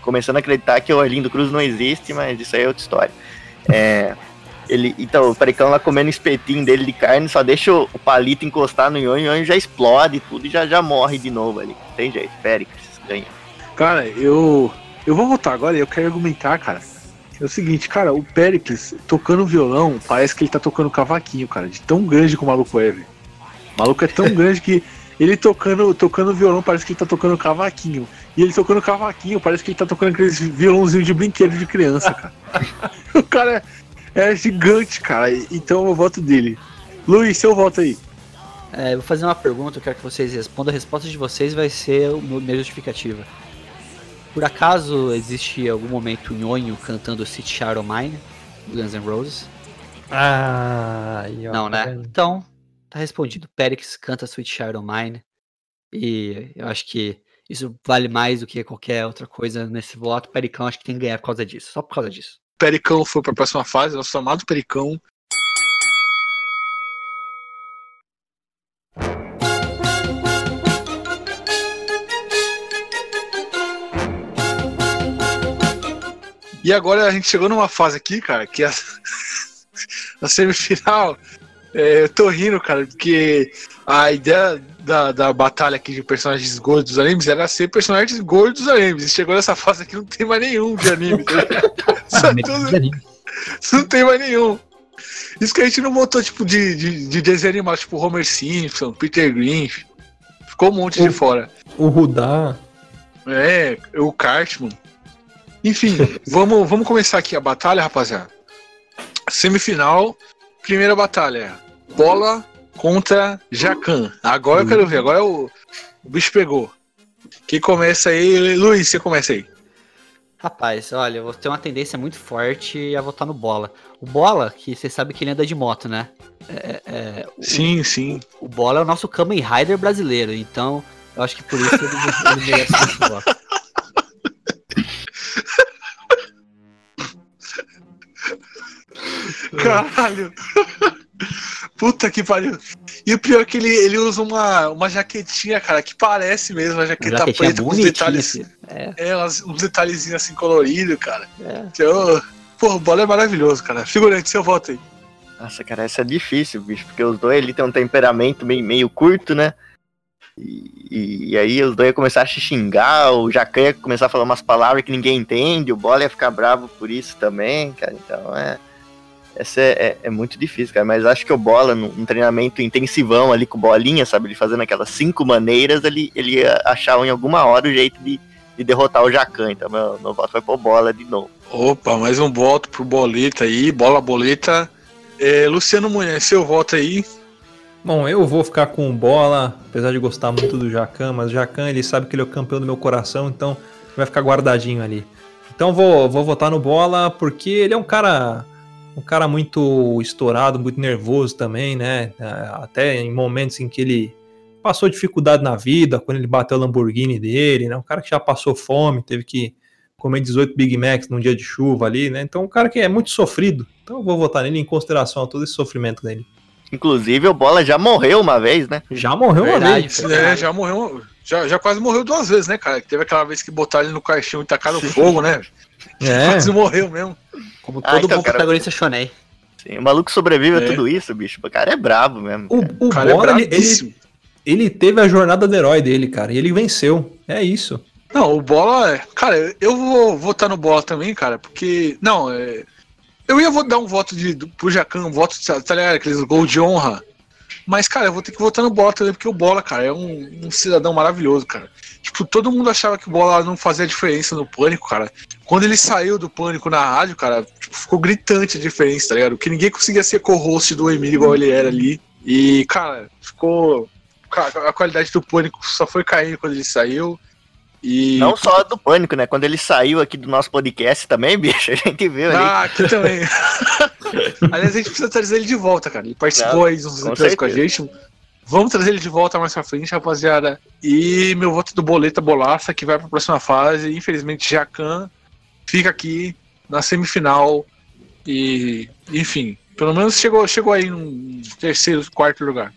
começando a acreditar que o Arlindo Cruz não existe, mas isso aí é outra história. É, ele, então, o Pericão lá comendo espetinho dele de carne, só deixa o, palito encostar no Nhonho, o Nhonho já explode e tudo e já, já morre de novo ali. Tem jeito, Péricles ganha. Cara, eu. Eu vou votar agora e eu quero argumentar, cara. É o seguinte, cara, o Pericles tocando violão, parece que ele tá tocando cavaquinho, cara. De tão grande que o maluco é, velho. O maluco é tão grande que ele tocando, tocando violão, parece que ele tá tocando cavaquinho. E ele tocando cavaquinho, parece que ele tá tocando aqueles violãozinho de brinquedo de criança, cara. o cara é gigante, cara. Então eu voto dele. Luiz, seu voto aí. É, eu vou fazer uma pergunta, eu quero que vocês respondam. A resposta de vocês vai ser o meu, minha justificativa. Por acaso existe algum momento nhonho cantando City Shadow Mine, do Guns N' Roses? Ah, Não, tá né? vendo? Então, tá respondido. Perix canta Sweet Shadow Mine. E eu acho que isso vale mais do que qualquer outra coisa nesse voto. Pericão acho que tem que ganhar por causa disso. Só por causa disso. Pericão foi pra próxima fase, nosso amado Pericão. E agora a gente chegou numa fase aqui, cara, que a, a semifinal. é, eu tô rindo, cara, porque a ideia da, da batalha aqui de personagens gordos dos animes era ser personagens gordos dos animes. E chegou nessa fase aqui, não tem mais nenhum de anime. tá tudo- não tem mais nenhum. Isso que a gente não botou, tipo, de, de, de desenho animado, tipo Homer Simpson, Peter Green. Ficou um monte de O- fora. O Rudá. É, o Cartman. Enfim, vamos, vamos começar aqui a batalha, rapaziada. Semifinal, primeira batalha. Bola contra Jacan. Agora eu quero ver, agora o, o bicho pegou. Quem começa aí? Luiz, você começa aí. Rapaz, olha, eu vou ter uma tendência muito forte a votar no Bola. O Bola, que você sabe que ele anda de moto, né? É, é, o, Sim, sim. o Bola é o nosso Kamen Rider brasileiro, então eu acho que por isso ele, ele merece esse voto. Caralho! Puta que pariu. E o pior é que ele, ele usa uma, uma jaquetinha, cara, que parece mesmo uma jaqueta Jaquetinha preta com uns detalhes. assim. É, É, uns detalhezinhos assim coloridos, cara. é. Então, pô, o bola é maravilhoso, cara. Figurante, seu voto aí. Nossa, cara, essa é difícil, bicho, porque os dois ali têm um temperamento meio, meio curto, né? E, e- e aí os dois iam começar a se xingar, o Jacan ia começar a falar umas palavras que ninguém entende, o Bola ia ficar bravo por isso também, cara. Então é. Essa é, é- é muito difícil, cara. Mas acho que o Bola, num, num treinamento intensivão ali com bolinha, sabe? Ele fazendo aquelas cinco maneiras, ele, ele ia achar em alguma hora o jeito de, de derrotar o Jacan. Então meu, meu voto vai pro Bola de novo. Opa, mais um voto pro Boleta aí. Bola, Boleta. É, Luciano Munhoz, seu voto aí. Bom, eu vou ficar com o bola, apesar de gostar muito do Jacan, mas o Jacan ele sabe que ele é o campeão do meu coração, então vai ficar guardadinho ali. Então vou, vou votar no bola porque ele é um cara um cara muito estourado, muito nervoso também, né? Até em momentos em que ele passou dificuldade na vida, quando ele bateu o Lamborghini dele, né? Um cara que já passou fome, teve que comer 18 Big Macs num dia de chuva ali, né? Então um cara que é muito sofrido. Então eu vou votar nele em consideração a todo esse sofrimento dele. Inclusive, o Bola já morreu uma vez, né? Já morreu uma Verdade, vez. foi. É, já morreu. Já, já quase morreu duas vezes, né, cara? Teve aquela vez que botaram ele no caixão e tacaram fogo, né? É. Quase morreu mesmo. Como Ah, todo então, bom cara, protagonista shonen. Sim, o maluco sobrevive a É. tudo isso, bicho. O cara é brabo mesmo. O, cara. o O cara é Bola, ele, ele, ele teve a jornada do herói dele, cara, e ele venceu. É isso. Não, o Bola. é- Cara, eu vou votar no Bola também, cara, porque. Não, é. Eu ia vo- dar um voto de, do, pro Jacan, um voto, tá ligado? Aqueles gol de honra. Mas, cara, eu vou ter que votar no Bola também, porque o Bola, cara, é um, um cidadão maravilhoso, cara. Tipo, todo mundo achava que o Bola não fazia diferença no pânico, cara. Quando ele saiu do pânico na rádio, cara, tipo, ficou gritante a diferença, tá ligado? Que ninguém conseguia ser co-host do Emílio igual ele era ali. E, cara, ficou. A qualidade do pânico só foi caindo quando ele saiu. E. Não só do pânico, né? Quando ele saiu aqui do nosso podcast também, bicho, a gente viu ali. Ah, aqui também. Aliás, a gente precisa trazer ele de volta, cara. Ele participou aí uns com episódios com a gente. Vamos trazer ele de volta mais pra frente, rapaziada. E meu voto do Boleta Bolaça, que vai pra próxima fase. Infelizmente, Jacan fica aqui na semifinal. E, enfim, pelo menos chegou, chegou aí no terceiro, quarto lugar.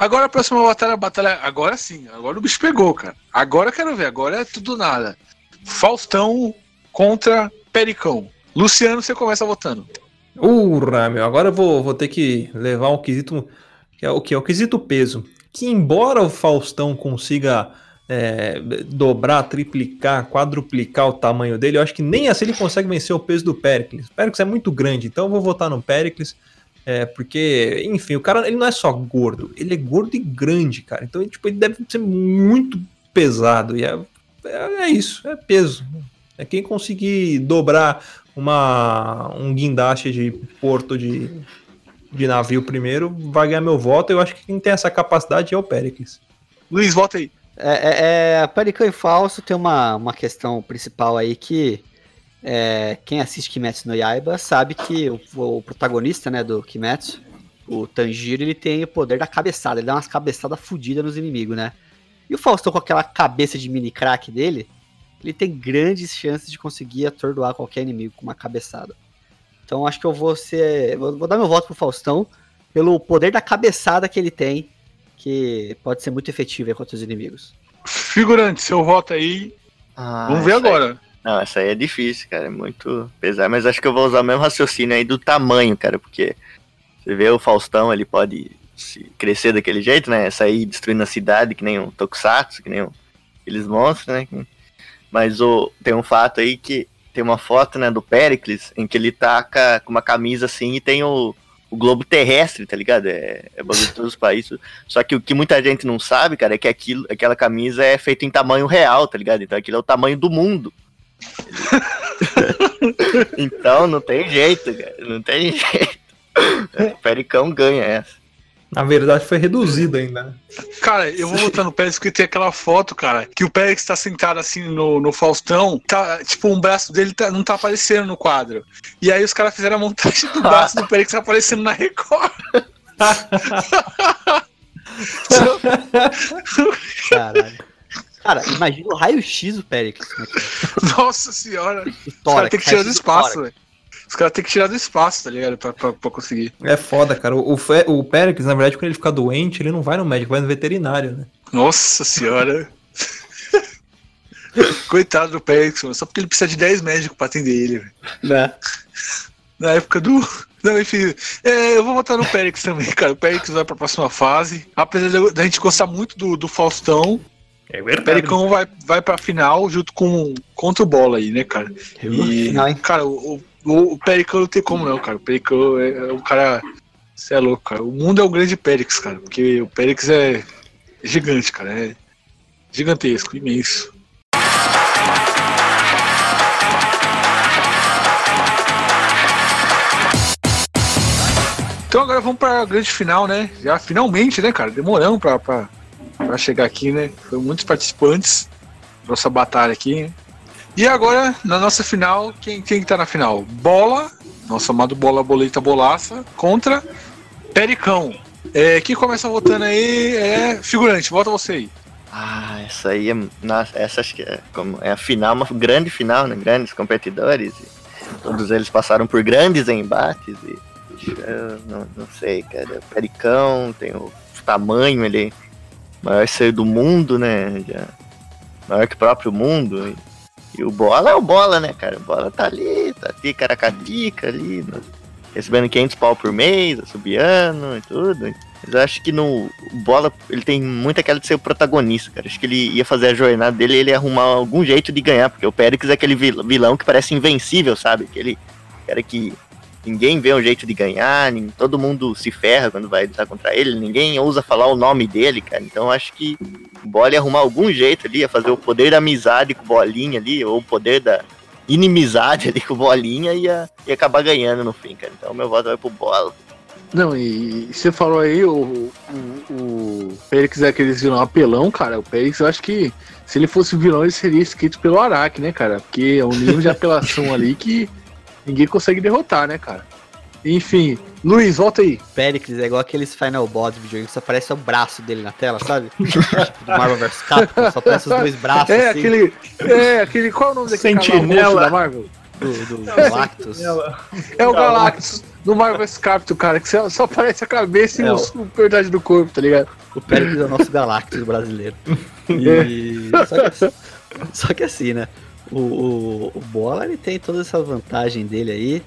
Agora a próxima batalha, batalha. Agora sim, agora o bicho pegou, cara. Agora eu quero ver, agora é tudo nada. Faustão contra Pericão. Luciano, você começa votando. Urra, meu, agora eu vou, vou ter que levar um quesito, que é o que? É o quesito peso. Que embora o Faustão consiga é, dobrar, triplicar, quadruplicar o tamanho dele, eu acho que nem assim ele consegue vencer o peso do Pericles. O Pericles é muito grande, então eu vou votar no Pericles, é, porque, enfim, o cara ele não é só gordo, ele é gordo e grande, cara. Então ele, tipo, ele deve ser muito pesado, e é, é, é isso, é peso. É quem conseguir dobrar uma, um guindaste de porto de, de navio primeiro vai ganhar meu voto. Eu acho que quem tem essa capacidade é o Pericles. Luiz, vota aí. É, é, é, Pericão e Falso tem uma, uma questão principal aí que é, quem assiste Kimetsu no Yaiba sabe que o, o protagonista né, do Kimetsu, o Tanjiro, ele tem o poder da cabeçada, ele dá umas cabeçadas fodidas nos inimigos, né? E o Faustão com aquela cabeça de mini crack dele, ele tem grandes chances de conseguir atordoar qualquer inimigo com uma cabeçada. Então acho que eu vou ser. Vou, vou dar meu voto pro Faustão pelo poder da cabeçada que ele tem, que pode ser muito efetivo contra os inimigos. Figurante, seu voto aí. Ah, Vamos ver essa aí- agora. Não, essa aí é difícil, cara. É muito pesado. Mas acho que eu vou usar o mesmo raciocínio aí do tamanho, cara. Porque você vê o Faustão, ele pode crescer daquele jeito, né? Sair destruindo a cidade, que nem um Tokusatsu, que nem um, aqueles monstros, né? Mas o, tem um fato aí que tem uma foto, né, do Pericles, em que ele tá ca- com uma camisa assim e tem o, o globo terrestre, tá ligado? É, é bagulho de todos os países. Só que o que muita gente não sabe, cara, é que aquilo, aquela camisa é feita em tamanho real, tá ligado? Então aquilo é o tamanho do mundo. então não tem jeito, cara. Não tem jeito. O Pericão ganha essa. Na verdade, foi reduzido ainda. né? Cara, eu vou votar no Pérez porque tem aquela foto, cara, que o Pérez tá sentado assim no, no Faustão, tá, tipo, um braço dele tá- não tá aparecendo no quadro. E aí os caras fizeram a montagem do braço do Pérez aparecendo na Record. Caralho. Cara, imagina o raio-x do Pericles. como é que é? Nossa senhora. O Os caras têm que tirar do espaço, velho. Os caras têm que tirar do espaço, tá ligado? Pra, pra, pra conseguir. É foda, cara. O, o, o Pericles, na verdade, quando ele fica doente, ele não vai no médico, vai no veterinário, né? Nossa senhora. Coitado do Pérez, mano, só porque ele precisa de 10 médicos pra atender ele, velho. Né? Na época do. Não, enfim. É, eu vou votar no Périx também, cara. O Périx vai pra próxima fase. Apesar de- da gente gostar muito do, do Faustão, É o verdade. Pericão vai, vai pra final junto com contra o Bola aí, né, cara? E, Final, hein? cara, o, o, o Pericão não tem como não, cara. O Pericão é, é um cara. Você é louco, cara. O mundo é um grande Périx, cara. Porque o Périx é gigante, cara. É gigantesco, imenso. Então agora vamos pra grande final, né? Já finalmente, né, cara? Demoramos pra, pra, pra chegar aqui, né? Foi muitos participantes. Nossa batalha aqui. né? E agora, na nossa final, quem, quem que tá na final? Bola, nosso amado Bola Boleta Bolaça, contra Pericão. É, quem começa votando aí é figurante, vota você aí. Ah, essa aí é. Nossa, essa acho que é, como, é a final, uma grande final, né? Grandes competidores. todos eles passaram por grandes embates e. Não, não sei, cara. O Pericão tem o tamanho, ele maior ser do mundo, né? Já maior que o próprio mundo. E, e o Bola é o Bola, né, cara? O Bola tá ali, tá ali, caracatica ali, no- recebendo 500 pau por mês, assobiando e tudo. Mas eu acho que no Bola, ele tem muito aquela de ser o protagonista, cara. Acho que ele ia fazer a jornada dele ele ia arrumar algum jeito de ganhar, porque o Périx é aquele vil- vilão que parece invencível, sabe? Aquele cara que ninguém vê um jeito de ganhar, nin- todo mundo se ferra quando vai lutar contra ele, ninguém ousa falar o nome dele, cara. Então acho que o Bola arrumar algum jeito ali, ia fazer o poder da amizade com o Bolinha ali, ou o poder da inimizade ali com o Bolinha e ia, acabar ganhando no fim, cara. Então meu voto vai pro Bola. Não, e, você falou aí, o, o, o Périx é aqueles vilão apelão, cara. O Périx, eu acho que se ele fosse vilão, ele seria escrito pelo Araki, né, cara? Porque é um nível de apelação ali que ninguém consegue derrotar, né, cara? Enfim, Luiz, volta aí. Pericles é igual aqueles Final Boss do videogame que só aparece o braço dele na tela, sabe? tipo do Marvel vs Capcom, só aparece os dois braços É, assim, aquele. É, aquele. Qual é o nome daquele Sentinela. da Marvel? do, do Galactus. É o Galactus do Marvel vs Capcom, cara, que só, aparece a cabeça e É, os- o verdade do corpo, tá ligado? O Pericles é o nosso Galactus brasileiro. E... Só, que, só que assim, né? O, o, o Bola ele tem toda essa vantagem dele aí.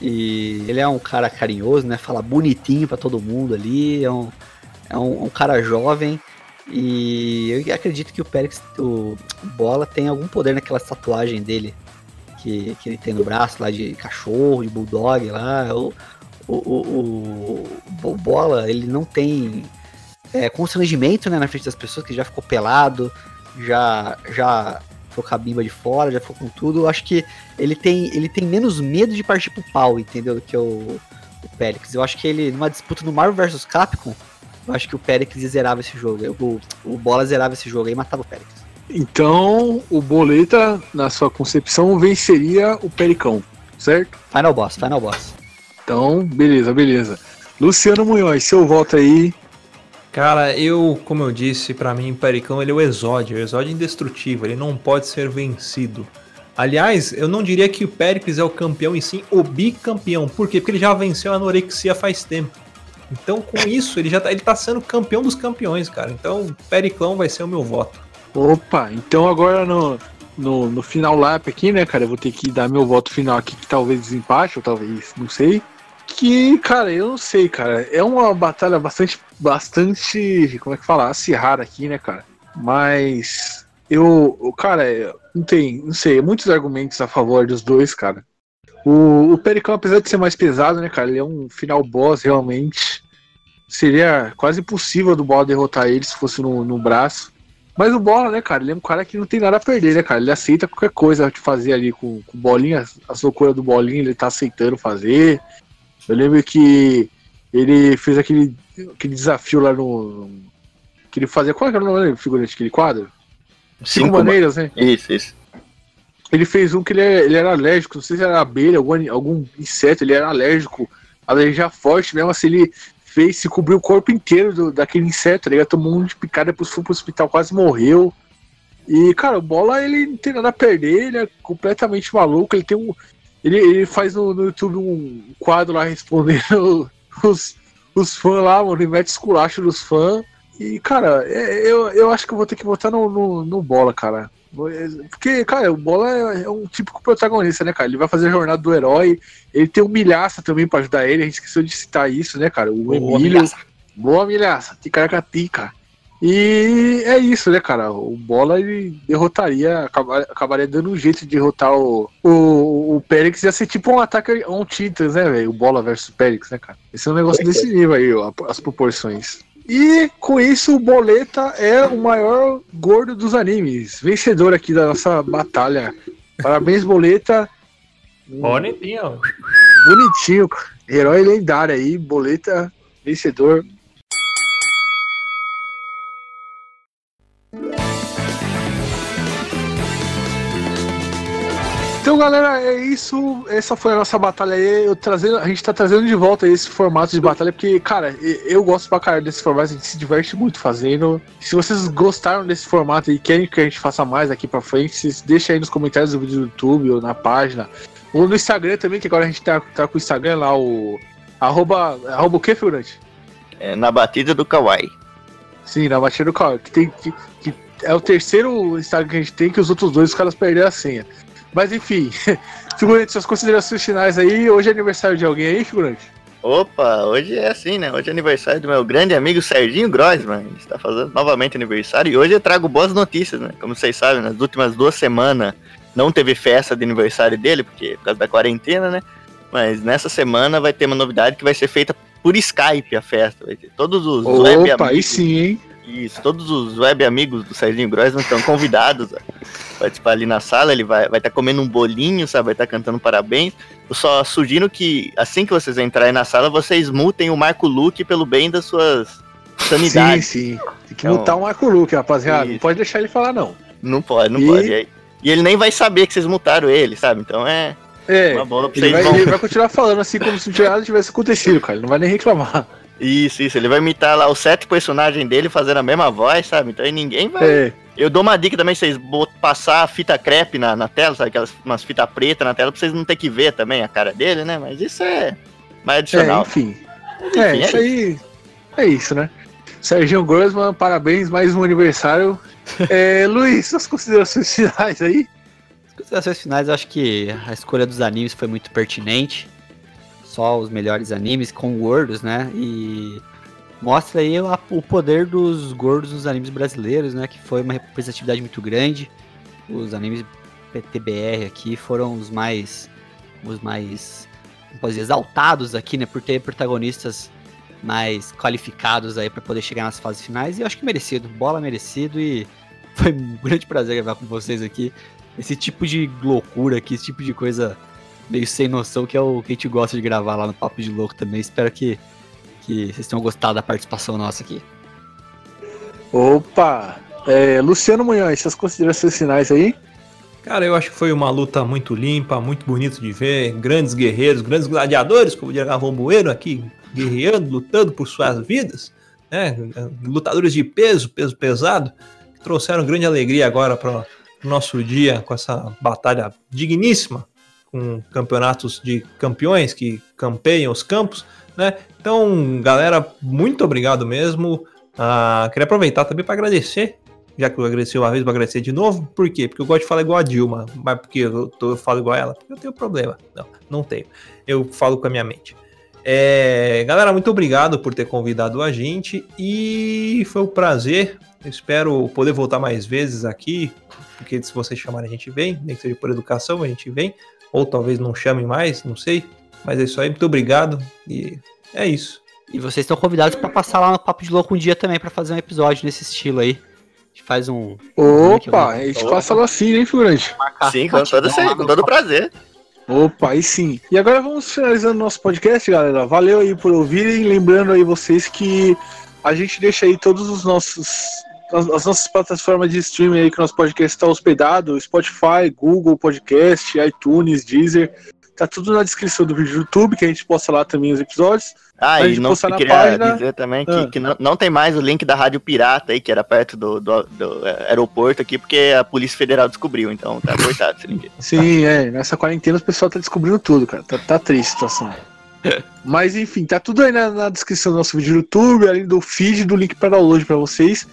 E ele é um cara carinhoso, né? Fala bonitinho pra todo mundo ali. É um, é um, um cara jovem. E eu acredito que o Périx, o Bola, tem algum poder naquela tatuagem dele. Que, que ele tem no braço lá de cachorro, de bulldog lá. O, o, o, o, o Bola, ele não tem é, constrangimento né, na frente das pessoas, que já ficou pelado, já já ficou com a bimba de fora, já ficou com tudo. Eu acho que ele tem, ele tem menos medo de partir pro pau, entendeu? Do que o, o Périx. Eu acho que ele, numa disputa no Marvel vs Capcom, eu acho que o Périx zerava esse jogo. O, o Bola zerava esse jogo e matava o Périx. Então, o Boleta, na sua concepção, venceria o Pericão, certo? Final Boss, Final Boss. Então, beleza, beleza. Luciano Munhoz, seu voto aí. Cara, eu, como eu disse, pra mim, Pericão ele é o exódio, o exódio indestrutível, ele não pode ser vencido. Aliás, eu não diria que o Pericles é o campeão e sim o bicampeão. Por quê? Porque ele já venceu a anorexia faz tempo. Então, com isso, ele já tá, ele tá sendo campeão dos campeões, cara. Então, Pericão vai ser o meu voto. Opa, então agora no, no, no final lap aqui, né, cara, eu vou ter que dar meu voto final aqui, que talvez desempate, ou talvez, não sei. Que, cara, eu não sei, cara. É uma batalha bastante, bastante, como é que fala, acirrada aqui, né, cara. Mas eu, cara, não tem, não sei, muitos argumentos a favor dos dois, cara. O, o Pericão, apesar de ser mais pesado, né, cara, ele é um final boss realmente. Seria quase impossível do Bola derrotar ele se fosse no, no braço. Mas o Bola, né, cara, ele é um cara que não tem nada a perder, né, cara? Ele aceita qualquer coisa de fazer ali com, com bolinha, as loucuras do bolinha, ele tá aceitando fazer. Eu lembro que ele fez aquele, aquele desafio lá no. Que ele fazia. Qual era o nome do figurante, aquele quadro? Cinco, Cinco maneiras, né? Isso, isso. Ele fez um que ele, ele era alérgico, não sei se era abelha, algum, algum inseto, ele era alérgico, alergia forte mesmo, assim, ele fez, se cobriu o corpo inteiro do- daquele inseto, ligado? Tomou um de picada, depois foi pro hospital, quase morreu. E, cara, o Bola, ele não tem nada a perder, ele é completamente maluco, ele tem um... Ele, ele faz no, no YouTube um quadro lá respondendo os, os fãs lá, mano, ele mete esculacho dos fãs. E, cara, é- eu, eu acho que eu vou ter que votar no, no, no Bola, cara. Porque, cara, o Bola é, é um típico protagonista, né, cara? Ele vai fazer a jornada do herói. Ele tem o Milhaça também pra ajudar ele. A gente esqueceu de citar isso, né, cara? O Boa, Emílio. Milhaça. Boa, Milhaça. Ticaracatica. E é isso, né, cara? O Bola ele derrotaria, acaba- acabaria dando um jeito de derrotar o, o, o Périx. Ia ser tipo um ataque a um Titans, né, velho? O Bola versus Périx, né, cara? Esse é um negócio desse nível aí, ó, as proporções. E com isso, o Boleta é o maior gordo dos animes. Vencedor aqui da nossa batalha. Parabéns, Boleta. Bonitinho. Bonitinho. Herói lendário aí. Boleta, vencedor. Então, galera, é isso. Essa foi a nossa batalha aí. Eu trazendo, a gente tá trazendo de volta esse formato de batalha, porque, cara, eu gosto pra caralho desse formato, a gente se diverte muito fazendo. Se vocês gostaram desse formato e querem que a gente faça mais aqui pra frente, deixem aí nos comentários do vídeo do YouTube ou na página. Ou no Instagram também, que agora a gente tá, tá com o Instagram lá, o. Arroba. Arroba o que, figurante? É, na batida do Kawaii. Sim, na batida do carro. Que tem, que, que é o terceiro Instagram que a gente tem que os outros dois os caras perderam a senha. Mas enfim, figurante, suas considerações finais aí. Hoje é aniversário de alguém aí, figurante? Opa, hoje é assim, né? Hoje é aniversário do meu grande amigo Serginho Grossman. Ele está fazendo novamente aniversário e hoje eu trago boas notícias, né? Como vocês sabem, nas últimas duas semanas não teve festa de aniversário dele, porque por causa da quarentena, né? Mas nessa semana vai ter uma novidade que vai ser feita por Skype a festa. Vai ter todos os Opa, web amigos. aí sim, hein? Isso, todos os web amigos do Serginho Grossman estão convidados a participar ali na sala. Ele vai estar vai tá comendo um bolinho, sabe? Vai estar tá cantando parabéns. Eu só sugiro que assim que vocês entrarem na sala, vocês mutem o Marco Luke pelo bem das suas sanidades. Sim, sim. Tem que então, mutar o Marco Luke, rapaziada. Não pode deixar ele falar, não. Não pode, não e... pode. E, e ele nem vai saber que vocês mutaram ele, sabe? Então é. É, uma bola pra ele, vai, ele vai continuar falando assim como se nada tivesse acontecido, cara. Ele não vai nem reclamar. Isso, isso. Ele vai imitar lá os sete personagens dele fazendo a mesma voz, sabe? Então aí ninguém vai. É. Eu dou uma dica também, vocês passar a fita crepe na, na tela, sabe? Aquelas umas fita preta na tela, pra vocês não ter que ver também a cara dele, né? Mas isso é mais adicional. É, enfim. enfim é, é, isso aí. É isso, né? Serginho Grossman, parabéns, mais um aniversário. é, Luiz, suas considerações finais aí? As considerações finais, eu acho que a escolha dos animes foi muito pertinente só os melhores animes com gordos, né? E mostra aí o poder dos gordos nos animes brasileiros, né? Que foi uma representatividade muito grande. Os animes PTBR aqui foram os mais, os mais, dizer, exaltados aqui, né? Por ter protagonistas mais qualificados aí para poder chegar nas fases finais. E eu acho que merecido, bola merecido e foi um grande prazer gravar com vocês aqui. Esse tipo de loucura aqui, esse tipo de coisa meio sem noção, que é o que a gente gosta de gravar lá no Papo de Louco também. Espero que, que vocês tenham gostado da participação nossa aqui. Opa! É, Luciano Munhoz, essas considerações finais aí? Cara, eu acho que foi uma luta muito limpa, muito bonito de ver. Grandes guerreiros, grandes gladiadores, como diria Gavão Bueno aqui, guerreando, lutando por suas vidas. Né? Lutadores de peso, peso pesado, que trouxeram grande alegria agora para o nosso dia com essa batalha digníssima com campeonatos de campeões que campeiam os campos, né? Então, galera, muito obrigado mesmo. Ah, queria aproveitar também para agradecer, já que eu agradeci uma vez, vou agradecer de novo. Por quê? Porque eu gosto de falar igual a Dilma, mas porque eu, tô, eu falo igual a ela? Porque eu tenho problema. Não, não tenho. Eu falo com a minha mente. É, galera, muito obrigado por ter convidado a gente e foi um prazer. Espero poder voltar mais vezes aqui, porque se vocês chamarem a gente vem, nem que seja por educação, a gente vem ou talvez não chame mais, não sei. Mas é isso aí, muito obrigado e é isso. E vocês estão convidados para passar lá no Papo de Louco um dia também para fazer um episódio nesse estilo aí. A gente faz um. Opa, a gente passa lá sim, hein, figurante? Sim, com todo, com todo prazer. Opa, aí sim. E agora vamos finalizando nosso podcast, galera. Valeu aí por ouvirem. Lembrando aí vocês que a gente deixa aí todos os nossos as, nossas plataformas de streaming aí que o nosso podcast está hospedado, Spotify, Google Podcast, iTunes, Deezer, tá tudo na descrição do vídeo do YouTube, que a gente posta lá também os episódios. Ah, e não queria página... dizer também que, ah. que não, não, tem mais o link da Rádio Pirata aí, que era perto do, do, do é, aeroporto aqui, porque a Polícia Federal descobriu, então tá cortado esse link. Sim, é, nessa quarentena o pessoal tá descobrindo tudo, cara, tá, tá triste a situação. Mas enfim, tá tudo aí na, na, descrição do nosso vídeo do YouTube, além do feed do link para download para vocês.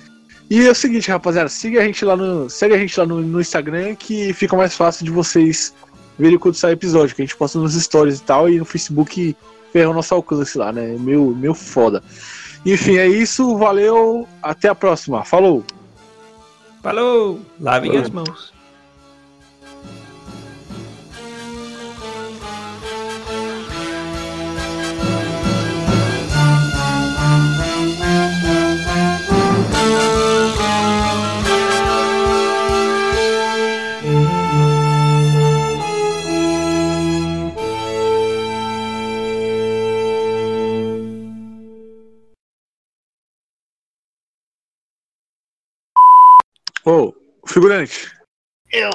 E é o seguinte, rapaziada, siga a gente lá no, segue a gente lá no, no Instagram que fica mais fácil de vocês verem quando sai episódio, que a gente posta nos stories e tal, e no Facebook ferra o nosso alcance lá, né? Meu, meu foda. Enfim, é isso, valeu, até a próxima, falou! Falou! Lavem as mãos. Ô, figurante. Eu.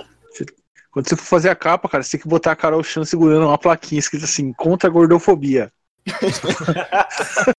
Quando você for fazer a capa, cara, você tem que botar a Carol Chan segurando uma plaquinha escrita assim, contra a gordofobia.